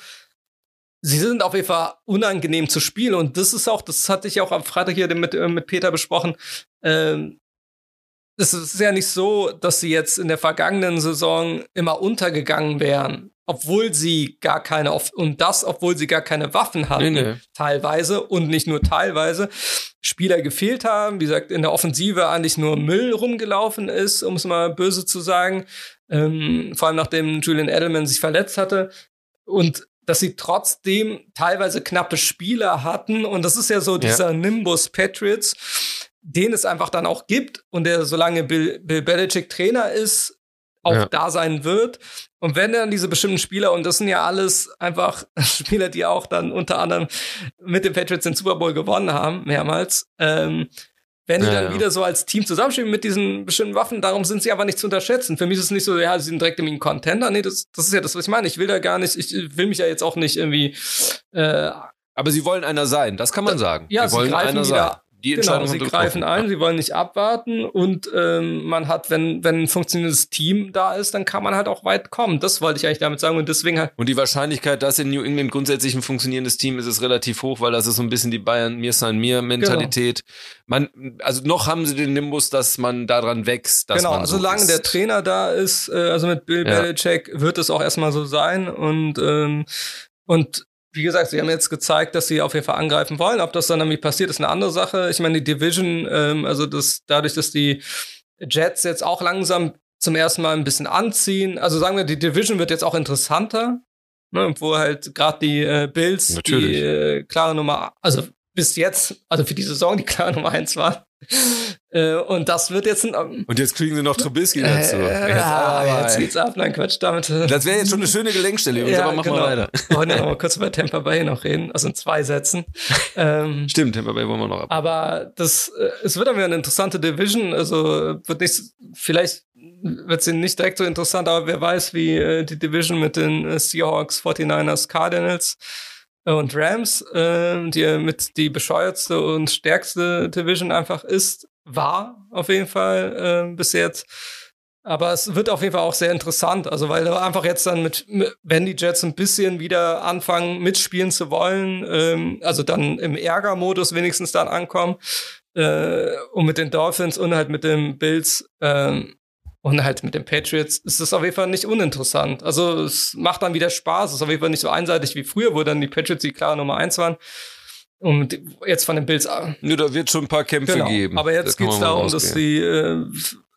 Sie sind auf jeden Fall unangenehm zu spielen und das ist auch, das hatte ich auch am Freitag hier mit, äh, mit Peter besprochen. Ähm, es ist ja nicht so, dass sie jetzt in der vergangenen Saison immer untergegangen wären, obwohl sie gar keine, und das, obwohl sie gar keine Waffen hatten, Nee, nee. teilweise und nicht nur teilweise, Spieler gefehlt haben, wie gesagt, in der Offensive eigentlich nur Müll rumgelaufen ist, um es mal böse zu sagen, ähm, vor allem nachdem Julian Edelman sich verletzt hatte. Und dass sie trotzdem teilweise knappe Spieler hatten. Und das ist ja so dieser Nimbus Patriots, den es einfach dann auch gibt. Und der, solange Bill, Bill Belichick Trainer ist, auch Ja. da sein wird. Und wenn dann diese bestimmten Spieler, und das sind ja alles einfach Spieler, die auch dann unter anderem mit den Patriots den Super Bowl gewonnen haben, mehrmals, ähm, wenn die Ja, dann ja. wieder so als Team zusammenspielen mit diesen bestimmten Waffen, darum sind sie aber nicht zu unterschätzen. Für mich ist es nicht so, ja, sie sind direkt irgendwie ein Contender. Nee, das, das ist ja das, was ich meine. Ich will da gar nicht, ich will mich ja jetzt auch nicht irgendwie äh, Aber sie wollen einer sein, das kann man sagen. ja, sie sie wollen greifen einer wieder- sein. Die Genau, Entscheidung sie haben greifen ein, sie wollen nicht abwarten und ähm, man hat, wenn, wenn ein funktionierendes Team da ist, dann kann man halt auch weit kommen. Das wollte ich eigentlich damit sagen und deswegen halt, Und die Wahrscheinlichkeit, dass in New England grundsätzlich ein funktionierendes Team ist, ist relativ hoch, weil das ist so ein bisschen die Bayern mir sein mir Mentalität. Genau. Man, also noch haben sie den Nimbus, dass man daran wächst, dass genau, man so solange ist. der Trainer da ist, äh, also mit Bill Ja. Belichick, wird es auch erstmal so sein und, ähm, und wie gesagt, sie haben jetzt gezeigt, dass sie auf jeden Fall angreifen wollen. Ob das dann nämlich passiert, ist eine andere Sache. Ich meine, die Division, ähm, also das, dadurch, dass die Jets jetzt auch langsam zum ersten Mal ein bisschen anziehen. Also sagen wir, die Division wird jetzt auch interessanter, ne, wo halt gerade die äh, Bills Natürlich. die äh, klare Nummer, also bis jetzt, also für die Saison die klare Nummer eins waren. äh, und das wird jetzt ein ähm, Und jetzt kriegen sie noch Trubisky dazu. äh, Jetzt ah, aber, jetzt geht's ab, nein, Quatsch, damit. äh, das wäre jetzt schon eine schöne Gelenkstelle, Jungs, aber machen wir weiter. Wir wollen ja noch mal kurz über Tampa Bay noch reden, also in zwei Sätzen. ähm, Stimmt, Tampa Bay wollen wir noch ab. aber das, äh, es wird dann wieder eine interessante Division. Also wird nicht, vielleicht wird sie nicht direkt so interessant, aber wer weiß, wie äh, die Division mit den äh, Seahawks, 49ers, Cardinals äh, und Rams, äh, die mit die bescheuertste und stärkste Division einfach ist, war auf jeden Fall äh, bis jetzt. Aber es wird auf jeden Fall auch sehr interessant, also weil einfach jetzt dann mit, mit wenn die Jets ein bisschen wieder anfangen mitspielen zu wollen, ähm, also dann im Ärgermodus wenigstens dann ankommen äh, und mit den Dolphins und halt mit den Bills ähm, und halt mit den Patriots ist es auf jeden Fall nicht uninteressant. Also es macht dann wieder Spaß, es ist auf jeden Fall nicht so einseitig wie früher, wo dann die Patriots die klare Nummer eins waren. Und jetzt von den Bills ah, Nö, da wird schon ein paar Kämpfe Genau. geben. Aber jetzt man mal darum, dass die, äh,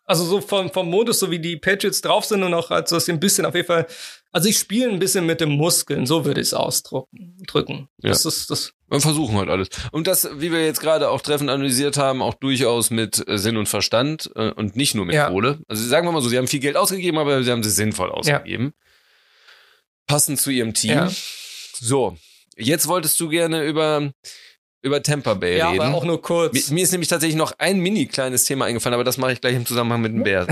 also so vom, vom Modus, so wie die Patriots drauf sind und auch, also dass sie ein bisschen auf jeden Fall, also ich spiele ein bisschen mit den Muskeln, so würde ich es ausdrücken. Drücken. Ja. Das ist das. Wir versuchen halt alles. Und das, wie wir jetzt gerade auch treffend analysiert haben, auch durchaus mit äh, Sinn und Verstand äh, und nicht nur mit Ja. Kohle. Also sagen wir mal so, sie haben viel Geld ausgegeben, aber sie haben es sinnvoll ausgegeben. Passend zu ihrem Team. Ja. So, jetzt wolltest du gerne über, über Tampa Bay Ja, reden. aber auch nur kurz. mir, mir ist nämlich tatsächlich noch ein mini kleines Thema eingefallen, aber das mache ich gleich im Zusammenhang mit den Bears.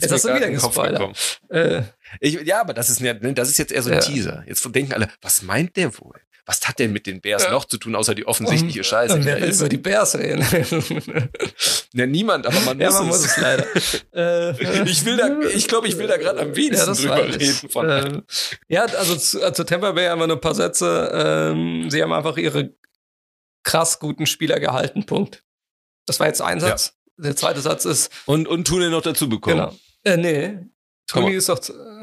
Jetzt hast du wieder gespoilert. gespoilert. Äh, Ich, ja, aber das ist, ja, das ist jetzt eher so ein Ja. Teaser. Jetzt denken alle, was meint der wohl? Was hat denn mit den Bears Ja. noch zu tun, außer die offensichtliche Scheiße? und wer will über die Bears reden? Ja, niemand, aber man ja, muss man es. muss es leider. äh, Ich will da, ich glaube, ich will da gerade am wenigsten drüber reden. Von. ähm, ja, also zu, äh, zu Tampa Bay einfach nur ein paar Sätze. Ähm, sie haben einfach ihre krass guten Spieler gehalten. Punkt. Das war jetzt ein Satz. Der zweite Satz ist, und, und Tunnel noch dazu bekommen. genau. Äh, nee. Tony ist doch.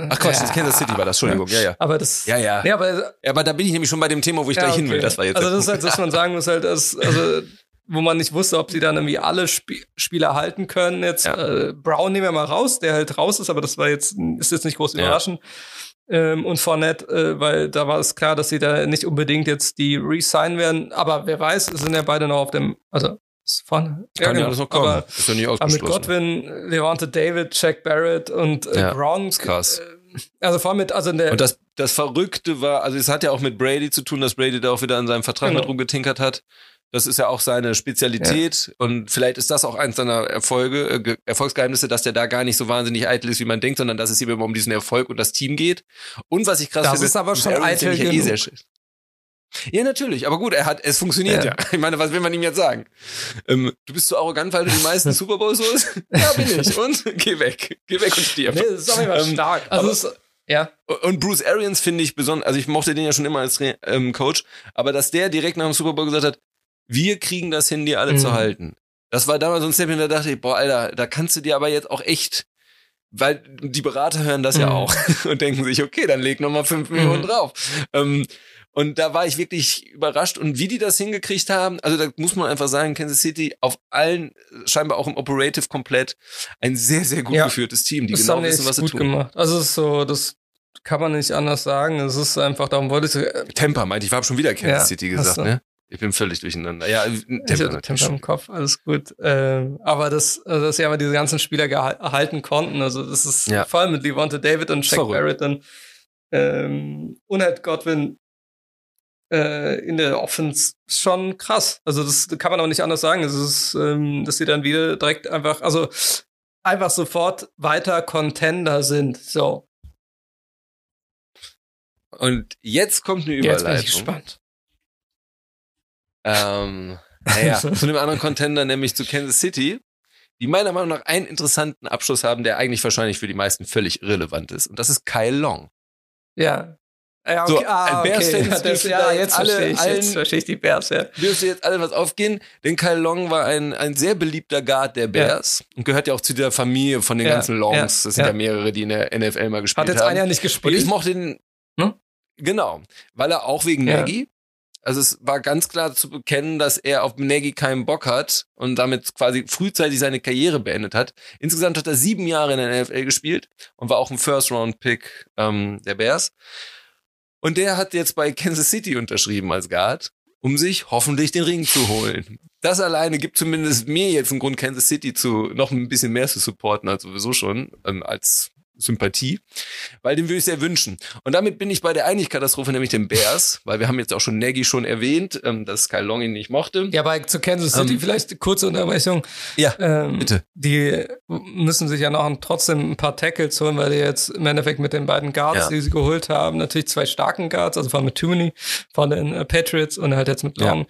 Ach Quatsch, das Kansas City war das, Entschuldigung, ja, ja. Aber das. Ja, ja. Ja, aber, Ja, aber da bin ich nämlich schon bei dem Thema, wo ich ja, gleich hin will. okay. Das war jetzt. Also das ist halt, dass man sagen muss halt, dass, also wo man nicht wusste, ob sie dann irgendwie alle Sp Spieler halten können. Jetzt Ja. äh, Brown nehmen wir mal raus, der halt raus ist, aber das war jetzt ist jetzt nicht groß Ja. Ähm, und Fournette, äh, weil da war es klar, dass sie da nicht unbedingt jetzt die resign werden. Aber wer weiß, es sind ja beide noch auf dem, also ist vorne. Kann ja genau. alles noch kommen. Aber, ist doch nicht aber mit ausgeschlossen. Godwin, Levante David, Jack Barrett und äh, Ja, ist krass. Äh, also vor allem mit, also in der Und das, das Verrückte war, also es hat ja auch mit Brady zu tun, dass Brady da auch wieder an seinem Vertrag Genau. mit rumgetinkert hat. Das ist ja auch seine Spezialität und vielleicht ist das auch eins seiner Erfolge, äh, Ge- Erfolgsgeheimnisse, dass der da gar nicht so wahnsinnig eitel ist, wie man denkt, sondern dass es ihm immer um diesen Erfolg und das Team geht. Und was ich krass Das finde, ist aber schon eitel ich ja eh genug. Ja, natürlich, aber gut, er hat, es funktioniert ja. Ja. Ich meine, was will man ihm jetzt sagen? Ähm, du bist so arrogant, weil du die meisten Super Bowls holst? Ja, bin ich. Und geh weg. Geh weg und stirb. nee, das ist jeden Fall Ähm, stark. Also aber- ist, ja. Und Bruce Arians finde ich besonders, also ich mochte den ja schon immer als ähm, Coach, aber dass der direkt nach dem Super Bowl gesagt hat, wir kriegen das hin, die alle Mhm. zu halten. Das war damals so ein Step, da dachte ich, boah, Alter, da kannst du dir aber jetzt auch echt, weil die Berater hören das ja Mhm. auch und denken sich, okay, dann leg nochmal fünf Millionen Mhm. drauf. Ähm, und da war ich wirklich überrascht. Und wie die das hingekriegt haben, also da muss man einfach sagen, Kansas City auf allen, scheinbar auch im Operative komplett, ein sehr, sehr gut Ja. geführtes Team, die das genau wissen, was sie gut tun. gemacht. Also es ist so, das kann man nicht anders sagen. Es ist einfach, darum wollte ich, äh, Temper meinte ich, war schon wieder Kansas Ja, City gesagt, ne? Ich bin völlig durcheinander. Ja, ich Temper natürlich. Temper im Kopf, alles gut. Ähm, aber das, also dass sie aber diese ganzen Spieler erhalten konnten, also das ist Ja. vor allem mit Levante David und Jack Verrückt. Barrett dann ähm, und halt Godwin äh, in der Offense schon krass. Also das kann man auch nicht anders sagen. Es ist, ähm, dass sie dann wieder direkt einfach, also einfach sofort weiter Contender sind. So, Und jetzt kommt eine jetzt bin ich Überleitung. gespannt. Ähm, naja, zu einem anderen Contender, nämlich zu Kansas City, die meiner Meinung nach einen interessanten Abschluss haben, der eigentlich wahrscheinlich für die meisten völlig irrelevant ist. Und das ist Kyle Long. Ja. Ja, So, okay. ah, ein Bears-Fan okay. Ja, das, ja, jetzt alle- verstehe ich, allen- jetzt verstehe ich die Bears, ja. Dürfte jetzt alle was aufgehen, denn Kyle Long war ein, ein sehr beliebter Guard der Bears und gehört ja auch zu dieser Familie von den Ja, ganzen Longs. ja, das sind ja. ja. mehrere, die in der NFL mal gespielt Hat jetzt haben. ein Jahr nicht gespielt. ich mochte den. Hm? Genau. Weil er auch wegen Ja. Nagy. Also es war ganz klar zu bekennen, dass er auf Nagy keinen Bock hat und damit quasi frühzeitig seine Karriere beendet hat. Insgesamt hat er sieben Jahre in der NFL gespielt und war auch ein First-Round-Pick ähm, der Bears. Und der hat jetzt bei Kansas City unterschrieben als Guard, um sich hoffentlich den Ring zu holen. Das alleine gibt zumindest mir jetzt einen Grund, Kansas City zu noch ein bisschen mehr zu supporten als sowieso schon, ähm, als Sympathie, weil den würde ich sehr wünschen. Und damit bin ich bei der eigentlichen Katastrophe, nämlich den Bears, weil wir haben jetzt auch schon Nagy schon erwähnt, ähm, dass Kyle Long ihn nicht mochte. Ja, bei zu Kansas City Ähm, vielleicht kurze Unterbrechung. Ja, Ähm, bitte. Die müssen sich ja noch trotzdem ein paar Tackles holen, weil die jetzt im Endeffekt mit den beiden Guards, Ja. die sie geholt haben, natürlich zwei starken Guards, also vor allem mit Tooney von den äh, Patriots und halt jetzt mit Ja. Long.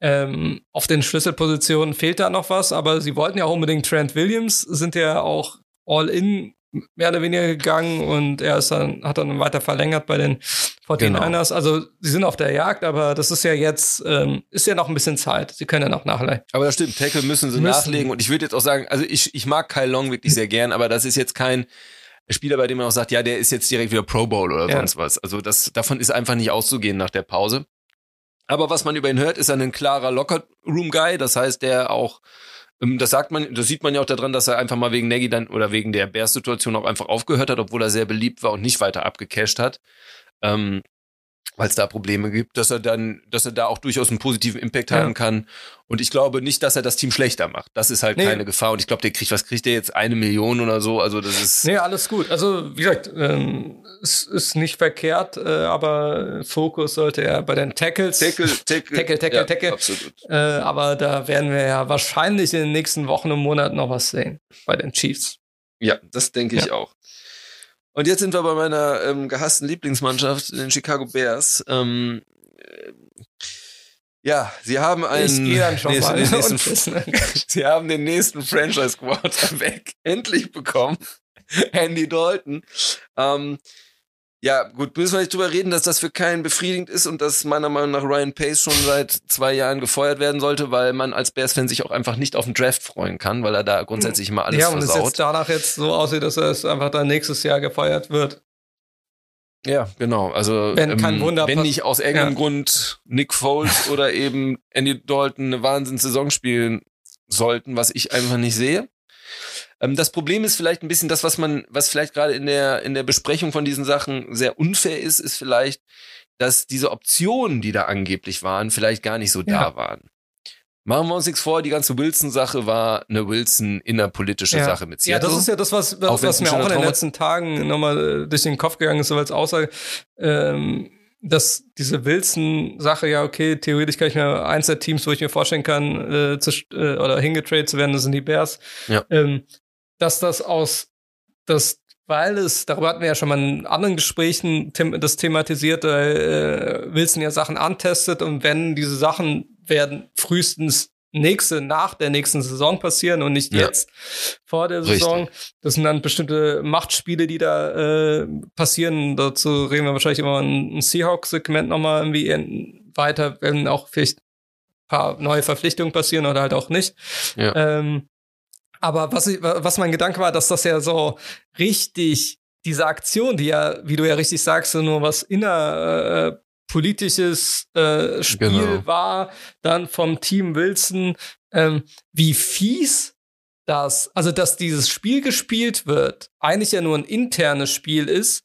Ähm, auf den Schlüsselpositionen fehlt da noch was, aber sie wollten ja auch unbedingt Trent Williams, sind ja auch all in mehr oder weniger gegangen und er ist dann, hat dann weiter verlängert bei den 49ers. Also sie sind auf der Jagd, aber das ist ja jetzt, ähm, ist ja noch ein bisschen Zeit. Sie können ja noch nachlegen. Aber das stimmt, Tackle müssen sie Müssen. nachlegen. Und ich würde jetzt auch sagen, also ich, ich mag Kyle Long wirklich sehr gern, aber das ist jetzt kein Spieler, bei dem man auch sagt, ja, der ist jetzt direkt wieder Pro Bowl oder Ja. sonst was. Also das, davon ist einfach nicht auszugehen nach der Pause. Aber was man über ihn hört, ist er ein klarer Locker-Room-Guy. Das heißt, der auch, das sagt man, das sieht man ja auch daran, dass er einfach mal wegen Nagy dann oder wegen der Bears-Situation auch einfach aufgehört hat, obwohl er sehr beliebt war und nicht weiter abgecasht hat. Ähm, weil es da Probleme gibt, dass er dann, dass er da auch durchaus einen positiven Impact Ja. haben kann. Und ich glaube nicht, dass er das Team schlechter macht. Das ist halt Nee. keine Gefahr. Und ich glaube, der kriegt, was kriegt der jetzt? Eine Million oder so? Also das ist. Nee, alles gut. Also, wie gesagt, ähm, es ist nicht verkehrt, äh, aber Fokus sollte er bei den Tackles. Tackle, Tackle, Tackle, Tackle, ja, Tackle. Absolut. Äh, aber da werden wir ja wahrscheinlich in den nächsten Wochen und Monaten noch was sehen bei den Chiefs. Ja, das denke ich Ja. auch. Und jetzt sind wir bei meiner ähm, gehassten Lieblingsmannschaft, den Chicago Bears. Ähm, äh, ja, sie haben einen. ich gehe dann schon nächsten, nächsten, sie haben den nächsten Franchise Quarterback endlich bekommen. Andy Dalton. Ähm, Ja, gut, müssen wir nicht drüber reden, dass das für keinen befriedigend ist und dass meiner Meinung nach Ryan Pace schon seit zwei Jahren gefeuert werden sollte, weil man als Bears-Fan sich auch einfach nicht auf den Draft freuen kann, weil er da grundsätzlich immer alles ja, und es versaut. jetzt danach jetzt so aussieht, dass er es einfach dann nächstes Jahr gefeuert wird. Ja, genau. Also Wenn kein Wunder wenn nicht aus irgendeinem Ja. Grund Nick Foles oder eben Andy Dalton eine Wahnsinnssaison spielen sollten, was ich einfach nicht sehe. Ähm, das Problem ist vielleicht ein bisschen das, was man, was vielleicht gerade in der in der Besprechung von diesen Sachen sehr unfair ist, ist vielleicht, dass diese Optionen, die da angeblich waren, vielleicht gar nicht so da Ja. waren. Machen wir uns nichts vor, die ganze Wilson-Sache war eine Wilson-innerpolitische Sache mit Ja, Seattle. das ist ja das, was, was, was mir auch in den letzten Tagen nochmal äh, durch den Kopf gegangen ist, so als Aussage, ähm, dass diese Wilson-Sache, ja, okay, theoretisch kann ich mir eins der Teams, wo ich mir vorstellen kann, äh, zu, äh, oder hingetradet zu werden, das sind die Bears, Ja. ähm, dass das aus, das weil es, darüber hatten wir ja schon mal in anderen Gesprächen das thematisiert, äh, Wilson ja Sachen antestet und wenn diese Sachen werden frühestens nächste, nach der nächsten Saison passieren und nicht Ja. jetzt vor der Saison. Das sind dann bestimmte Machtspiele, die da äh, passieren. Dazu reden wir wahrscheinlich immer ein, ein Seahawks-Segment nochmal irgendwie in, weiter, wenn auch vielleicht ein paar neue Verpflichtungen passieren oder halt auch nicht. Ja. Ähm, aber was, ich, was mein Gedanke war, dass das ja so richtig, diese Aktion, die ja, wie du ja richtig sagst, so nur was inner äh, politisches äh, Spiel Genau. war, dann vom Team Wilson, ähm, wie fies das, also dass dieses Spiel gespielt wird, eigentlich ja nur ein internes Spiel ist,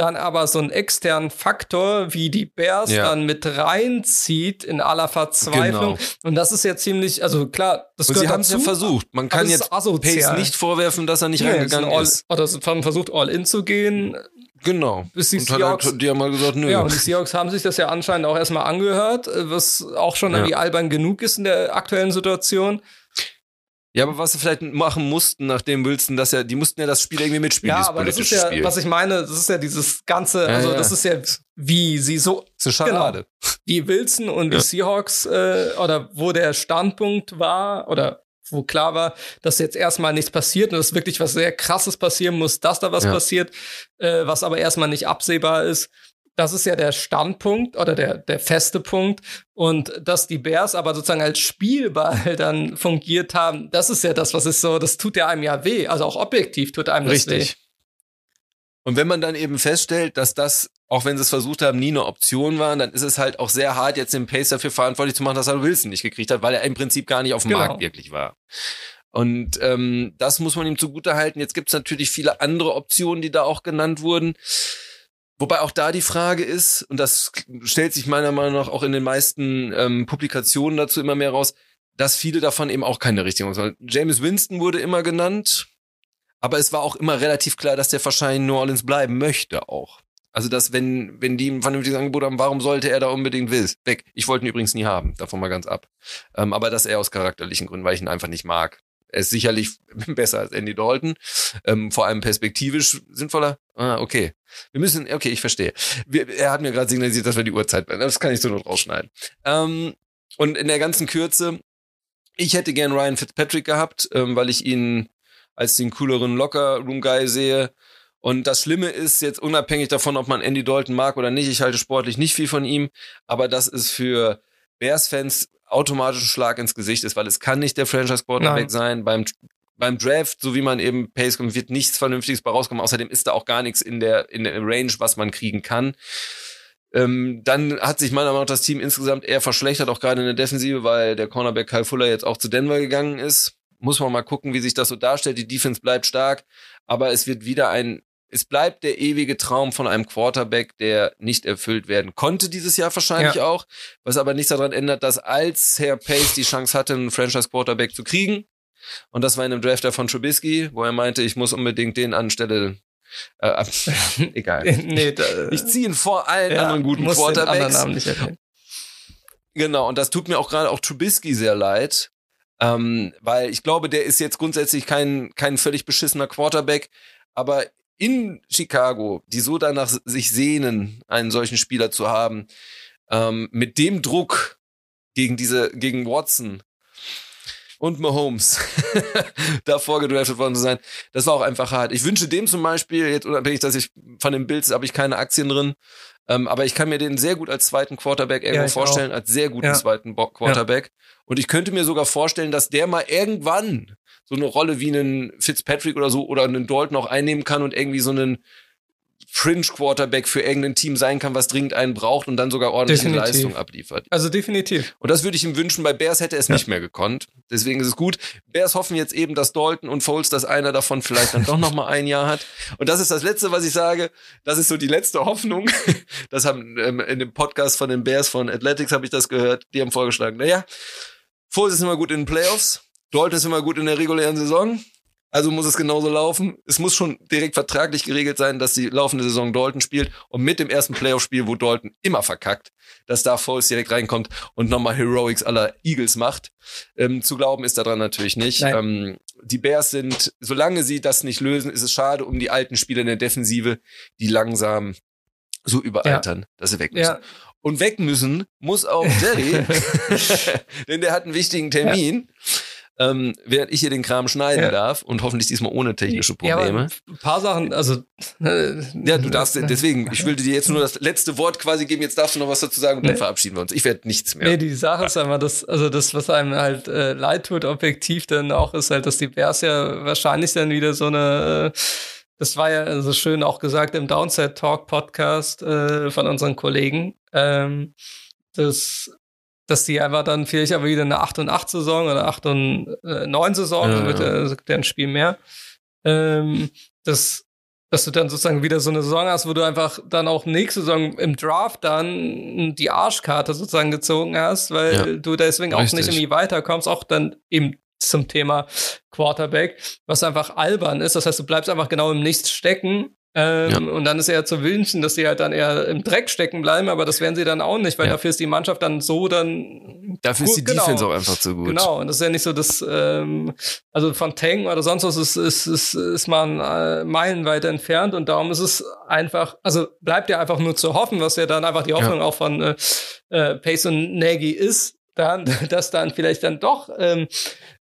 dann aber so einen externen Faktor wie die Bears Ja. dann mit reinzieht in aller Verzweiflung. Genau. Und das ist ja ziemlich, also klar, das Und sie gehört haben es ja versucht. Man kann jetzt. Pace nicht vorwerfen, dass er nicht Nee, reingegangen all, ist. Oder sie haben versucht, all in zu gehen. Genau. Bis die und hat Seahawks- halt, die haben mal gesagt, nö. Ja, und die Seahawks haben sich das ja anscheinend auch erstmal angehört, was auch schon Ja. irgendwie albern genug ist in der aktuellen Situation. Ja, aber was sie vielleicht machen mussten, nachdem Wilson das ja, die mussten ja das Spiel irgendwie mitspielen, Ja, aber das ist ja, Spiel. was ich meine, das ist ja dieses ganze, Ja, also ja. das ist ja, wie sie so, das ist eine Scharade. wie Wilson und Ja. die Seahawks, äh, oder wo der Standpunkt war, oder wo klar war, dass jetzt erstmal nichts passiert und dass wirklich was sehr krasses passieren muss, dass da was Ja. passiert, äh, was aber erstmal nicht absehbar ist. Das ist ja der Standpunkt oder der, der feste Punkt. Und dass die Bears aber sozusagen als Spielball dann fungiert haben, das ist ja das, was ist so, das tut ja einem ja weh. Also auch objektiv tut einem das weh. Richtig. Und wenn man dann eben feststellt, dass das, auch wenn sie es versucht haben, nie eine Option war, dann ist es halt auch sehr hart, jetzt den Pace dafür verantwortlich zu machen, dass er Wilson nicht gekriegt hat, weil er im Prinzip gar nicht auf dem Genau. Markt wirklich war. Und ähm, das muss man ihm zugute halten. Jetzt gibt es natürlich viele andere Optionen, die da auch genannt wurden. Wobei auch da die Frage ist, und das stellt sich meiner Meinung nach auch in den meisten ähm, Publikationen dazu immer mehr raus, dass viele davon eben auch keine richtigen sind. James Winston wurde immer genannt, aber es war auch immer relativ klar, dass der wahrscheinlich in New Orleans bleiben möchte auch. Also, dass wenn, wenn die ein vernünftiges Angebot haben, warum sollte er da unbedingt will? Weg. Ich wollte ihn übrigens nie haben, davon mal ganz ab. Ähm, aber das eher aus charakterlichen Gründen, weil ich ihn einfach nicht mag. Er ist sicherlich besser als Andy Dalton, ähm, vor allem perspektivisch sinnvoller. Ah, okay. Wir müssen, okay, ich verstehe. Wir, er hat mir gerade signalisiert, dass wir die Uhrzeit, das kann ich so nur rausschneiden. Ähm, und in der ganzen Kürze, ich hätte gern Ryan Fitzpatrick gehabt, ähm, weil ich ihn als den cooleren Locker-Room-Guy sehe. Und das Schlimme ist jetzt unabhängig davon, ob man Andy Dalton mag oder nicht, ich halte sportlich nicht viel von ihm, aber das ist für Bears-Fans automatisch ein Schlag ins Gesicht ist, weil es kann nicht der Franchise-Quarterback Nein. sein. Beim, beim Draft, so wie man eben Pace kommt, wird nichts Vernünftiges bei rauskommen. Außerdem ist da auch gar nichts in der, in der Range, was man kriegen kann. Ähm, dann hat sich meiner Meinung nach das Team insgesamt eher verschlechtert, auch gerade in der Defensive, weil der Cornerback Kyle Fuller jetzt auch zu Denver gegangen ist. Muss man mal gucken, wie sich das so darstellt. Die Defense bleibt stark, aber es wird wieder ein, es bleibt der ewige Traum von einem Quarterback, der nicht erfüllt werden konnte dieses Jahr wahrscheinlich Ja. auch, was aber nichts daran ändert, dass als Herr Pace die Chance hatte, einen Franchise-Quarterback zu kriegen, und das war in einem Drafter von Trubisky, wo er meinte, ich muss unbedingt den anstelle, äh, ab- egal. nee, da, Ich ziehe ihn vor allen ja, anderen guten muss den anderen Quarterbacks. Namen nicht erwähnen. Genau, und das tut mir auch gerade auch Trubisky sehr leid, ähm, weil ich glaube, der ist jetzt grundsätzlich kein, kein völlig beschissener Quarterback, aber in Chicago, die so danach sich sehnen, einen solchen Spieler zu haben, ähm, mit dem Druck gegen diese, gegen Watson, und Mahomes davor gedraftet worden zu sein. Das war auch einfach hart. Ich wünsche dem zum Beispiel, jetzt unabhängig, dass ich von den Bills habe ich keine Aktien drin, ähm, aber ich kann mir den sehr gut als zweiten Quarterback irgendwo Ja, vorstellen, als sehr guten Ja. zweiten Bo Quarterback. Und ich könnte mir sogar vorstellen, dass der mal irgendwann so eine Rolle wie einen Fitzpatrick oder so oder einen Dalton auch einnehmen kann und irgendwie so einen Fringe-Quarterback für irgendein Team sein kann, was dringend einen braucht und dann sogar ordentliche Definitiv. Leistung abliefert. Also definitiv. Und das würde ich ihm wünschen. Bei Bears hätte er es Ja. nicht mehr gekonnt. Deswegen ist es gut. Bears hoffen jetzt eben, dass Dalton und Foles, dass einer davon vielleicht dann doch noch mal ein Jahr hat. Und das ist das Letzte, was ich sage. Das ist so die letzte Hoffnung. Das haben ähm, in dem Podcast von den Bears von Athletics habe ich das gehört. Die haben vorgeschlagen, naja, Foles ist immer gut in den Playoffs. Dalton ist immer gut in der regulären Saison. Also muss es genauso laufen. Es muss schon direkt vertraglich geregelt sein, dass die laufende Saison Dalton spielt und mit dem ersten Playoff-Spiel, wo Dalton immer verkackt, dass da Foles direkt reinkommt und nochmal Heroics aller Eagles macht. Ähm, zu glauben ist daran natürlich nicht. Ähm, die Bears sind, solange sie das nicht lösen, ist es schade um die alten Spieler in der Defensive, die langsam so überaltern, dass sie weg müssen. Ja, Und weg müssen muss auch Jerry, denn der hat einen wichtigen Termin. Ähm, während ich hier den Kram schneiden Ja. darf und hoffentlich diesmal ohne technische Ja, Probleme. ein paar Sachen, also. äh, Ja, du darfst, deswegen, ich will dir jetzt nur das letzte Wort quasi geben, jetzt darfst du noch was dazu sagen und dann Nee. verabschieden wir uns. Ich werde nichts mehr. Nee, die Sache ist einfach, dass, also das, was einem halt äh, leid tut, objektiv dann auch, ist halt, dass die Bears ja wahrscheinlich dann wieder so eine, äh, das war ja so schön auch gesagt im Downside Talk Podcast äh, von unseren Kollegen, ähm, dass, dass die einfach dann vielleicht aber wieder eine 8 und 8 Saison oder 8 und äh, 9 Saison, Ja, wird ja. ja der ein Spiel mehr, ähm, dass dass du dann sozusagen wieder so eine Saison hast, wo du einfach dann auch nächste Saison im Draft dann die Arschkarte sozusagen gezogen hast, weil Ja. du deswegen auch Richtig. nicht irgendwie weiterkommst, auch dann eben zum Thema Quarterback, was einfach albern ist. Das heißt, du bleibst einfach genau im Nichts stecken. Ähm, Und dann ist eher zu wünschen, dass sie halt dann eher im Dreck stecken bleiben, aber das werden sie dann auch nicht, weil Ja. dafür ist die Mannschaft dann so dann Dafür ist Gut, die genau. Defense auch einfach zu gut. Genau, und das ist ja nicht so, dass, ähm, also von Tanken oder sonst was ist, ist, ist, ist man äh, meilenweit entfernt und darum ist es einfach, also bleibt ja einfach nur zu hoffen, was ja dann einfach die Hoffnung auch von äh, äh, Pace und Nagy ist, dann, dass dann vielleicht dann doch ähm,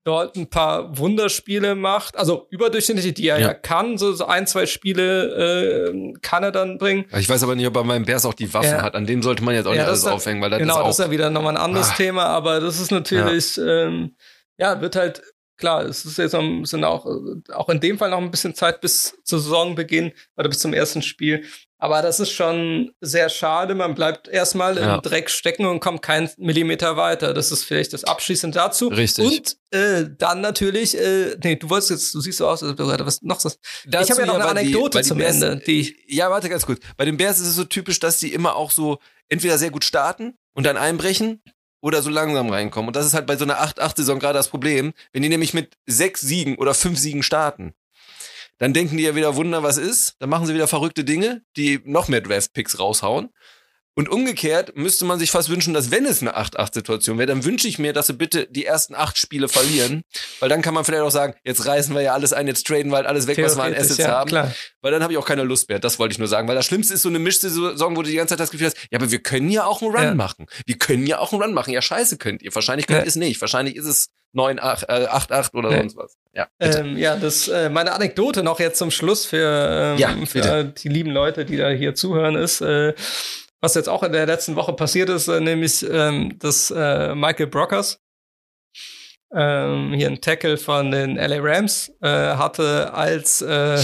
dort ein paar Wunderspiele macht, also überdurchschnittliche, die er ja, Ja. kann, so, so ein, zwei Spiele äh, kann er dann bringen. Ich weiß aber nicht, ob er beim Bears auch die Waffen Ja. hat. An dem sollte man jetzt auch Ja, nicht alles dann- aufhängen, weil das genau, ist auch. das ist ja wieder nochmal ein anderes Ah. Thema, aber das ist natürlich, ja, ähm, ja wird halt, klar, es ist jetzt noch, ein bisschen auch, auch in dem Fall noch ein bisschen Zeit bis zur Saisonbeginn oder bis zum ersten Spiel. Aber das ist schon sehr schade. Man bleibt erstmal Ja. im Dreck stecken und kommt keinen Millimeter weiter. Das ist vielleicht das Abschließend dazu. Richtig. Und äh, dann natürlich, äh, nee, du wolltest jetzt, du siehst so aus, als wäre da was noch so. Dazu ich habe ja noch eine Anekdote die zum Bears- Ende, die Ja, warte ganz kurz. Bei den Bears ist es so typisch, dass die immer auch so entweder sehr gut starten und dann einbrechen oder so langsam reinkommen. Und das ist halt bei so einer 8-8-Saison gerade das Problem. Wenn die nämlich mit sechs Siegen oder fünf Siegen starten, dann denken die ja wieder Wunder, was ist. Dann machen sie wieder verrückte Dinge, die noch mehr Draft-Picks raushauen. Und umgekehrt müsste man sich fast wünschen, dass wenn es eine 8-8-Situation wäre, dann wünsche ich mir, dass sie bitte die ersten acht Spiele verlieren. Weil dann kann man vielleicht auch sagen, jetzt reißen wir ja alles ein, jetzt traden wir halt alles weg, was wir an Assets ja, haben. Klar. Weil dann habe ich auch keine Lust mehr. Das wollte ich nur sagen. Weil das Schlimmste ist so eine Mischsaison, wo du die ganze Zeit das Gefühl hast, ja, aber wir können ja auch einen Run Ja. machen. Wir können ja auch einen Run machen. Ja, scheiße könnt ihr. Wahrscheinlich könnt Ja. ihr es nicht. Wahrscheinlich ist es 9, 8, äh, 8, 8 oder Ja. sonst was. Ja. Ähm, ja, das äh, meine Anekdote noch jetzt zum Schluss für, ähm, Ja, für äh, die lieben Leute, die da hier zuhören, ist, äh, was jetzt auch in der letzten Woche passiert ist, äh, nämlich ähm, dass äh, Michael Brockers, ähm, hier ein Tackle von den LA Rams, äh, hatte, als äh,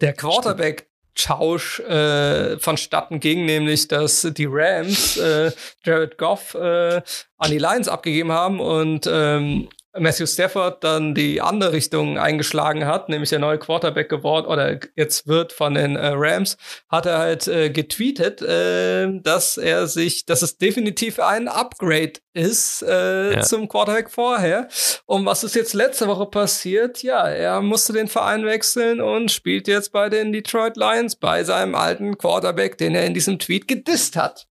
der Quarterback Tausch äh, vonstatten ging, nämlich dass die Rams äh, Jared Goff äh, an die Lions abgegeben haben und ähm, Matthew Stafford dann die andere Richtung eingeschlagen hat, nämlich der neue Quarterback geworden oder jetzt wird von den äh, Rams, hat er halt äh, getweetet, äh, dass er sich, dass es definitiv ein Upgrade ist äh, Ja. zum Quarterback vorher. Und was ist jetzt letzte Woche passiert? Ja, er musste den Verein wechseln und spielt jetzt bei den Detroit Lions bei seinem alten Quarterback, den er in diesem Tweet gedisst hat.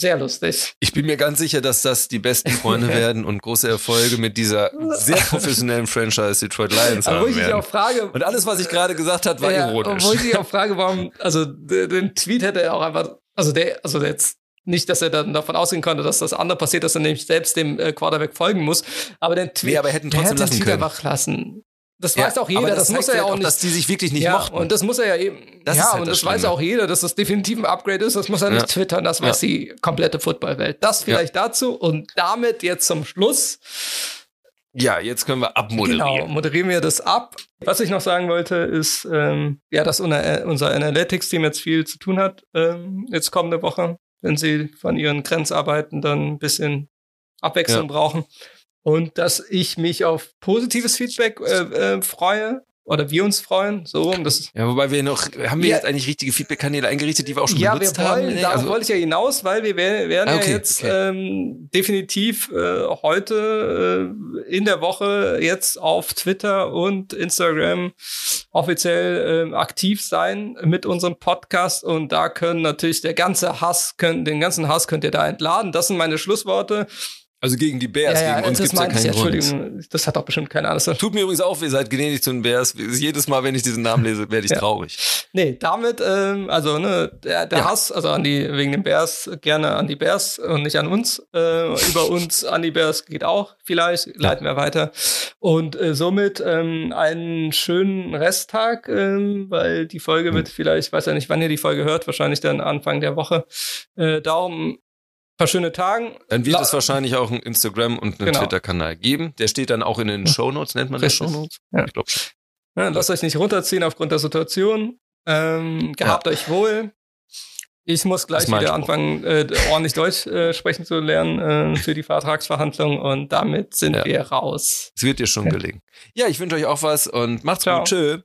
Sehr lustig. Ich bin mir ganz sicher, dass das die besten Freunde werden und große Erfolge mit dieser sehr professionellen Franchise Detroit Lions Aber wo haben ich werden. auch frage, Und alles, was ich gerade gesagt habe, war Ja, ironisch. Wo ich mich auch frage, warum, also den Tweet hätte er auch einfach, also der, also jetzt nicht, dass er dann davon ausgehen konnte, dass das andere passiert, dass er nämlich selbst dem äh, Quarterback folgen muss. Aber den Tweet, nee, aber hätten trotzdem hätte lassen können. wach lassen. Das ja, weiß auch jeder, das, das muss er ja auch nicht. Dass die sich wirklich nicht ja, mochten. Und das muss er ja eben. Das ja, halt und das, das weiß auch jeder, dass das definitiv ein Upgrade ist. Das muss er nicht twittern, das weiß die komplette Footballwelt. Das vielleicht dazu und damit jetzt zum Schluss. Ja, jetzt können wir abmoderieren. Genau, moderieren wir das ab. Was ich noch sagen wollte, ist, ähm, ja, dass unser Analytics-Team jetzt viel zu tun hat, ähm, jetzt kommende Woche, wenn sie von ihren Grenzarbeiten dann ein bisschen Abwechslung brauchen und dass ich mich auf positives Feedback äh, äh, freue oder wir uns freuen. So, das ja, wobei wir noch, haben wir ja, jetzt eigentlich richtige Feedback-Kanäle eingerichtet, die wir auch schon ja, benutzt wir wollen, haben? Darauf also, wollte ich ja hinaus, weil wir werden ah, okay, ja jetzt okay. ähm, definitiv äh, heute äh, in der Woche jetzt auf Twitter und Instagram offiziell äh, aktiv sein mit unserem Podcast und da können natürlich der ganze Hass, können, den ganzen Hass könnt ihr da entladen. Das sind meine Schlussworte. Also gegen die Bears, ja, ja, gegen uns gibt es ja keinen Entschuldigung, Grund. das hat auch bestimmt keine Ahnung. Tut mir übrigens auch, ihr seid gnädig zu den Bears. Jedes Mal, wenn ich diesen Namen lese, werde ich ja. traurig. Nee, damit, ähm, also ne, der, der ja. Hass, also an die, wegen den Bears, gerne an die Bears und nicht an uns. Äh, über uns an die Bears geht auch vielleicht, leiten wir weiter. Und äh, somit ähm, einen schönen Resttag, ähm, weil die Folge wird vielleicht, ich weiß ja nicht, wann ihr die Folge hört, wahrscheinlich dann Anfang der Woche. Äh, Daumen paar schöne Tagen. Dann wird La es wahrscheinlich auch einen Instagram- und einen genau. Twitter-Kanal geben. Der steht dann auch in den Shownotes, nennt man das Shownotes? Ja. Ich glaube schon. Ja, lasst euch nicht runterziehen aufgrund der Situation. Ähm, gehabt ja. euch wohl. Ich muss gleich wieder anfangen, äh, ordentlich Deutsch äh, sprechen zu lernen äh, für die Vertragsverhandlungen und damit sind ja. wir raus. Es wird dir schon gelingen. Ja, ich wünsche euch auch was und macht's Ciao. gut. Tschö.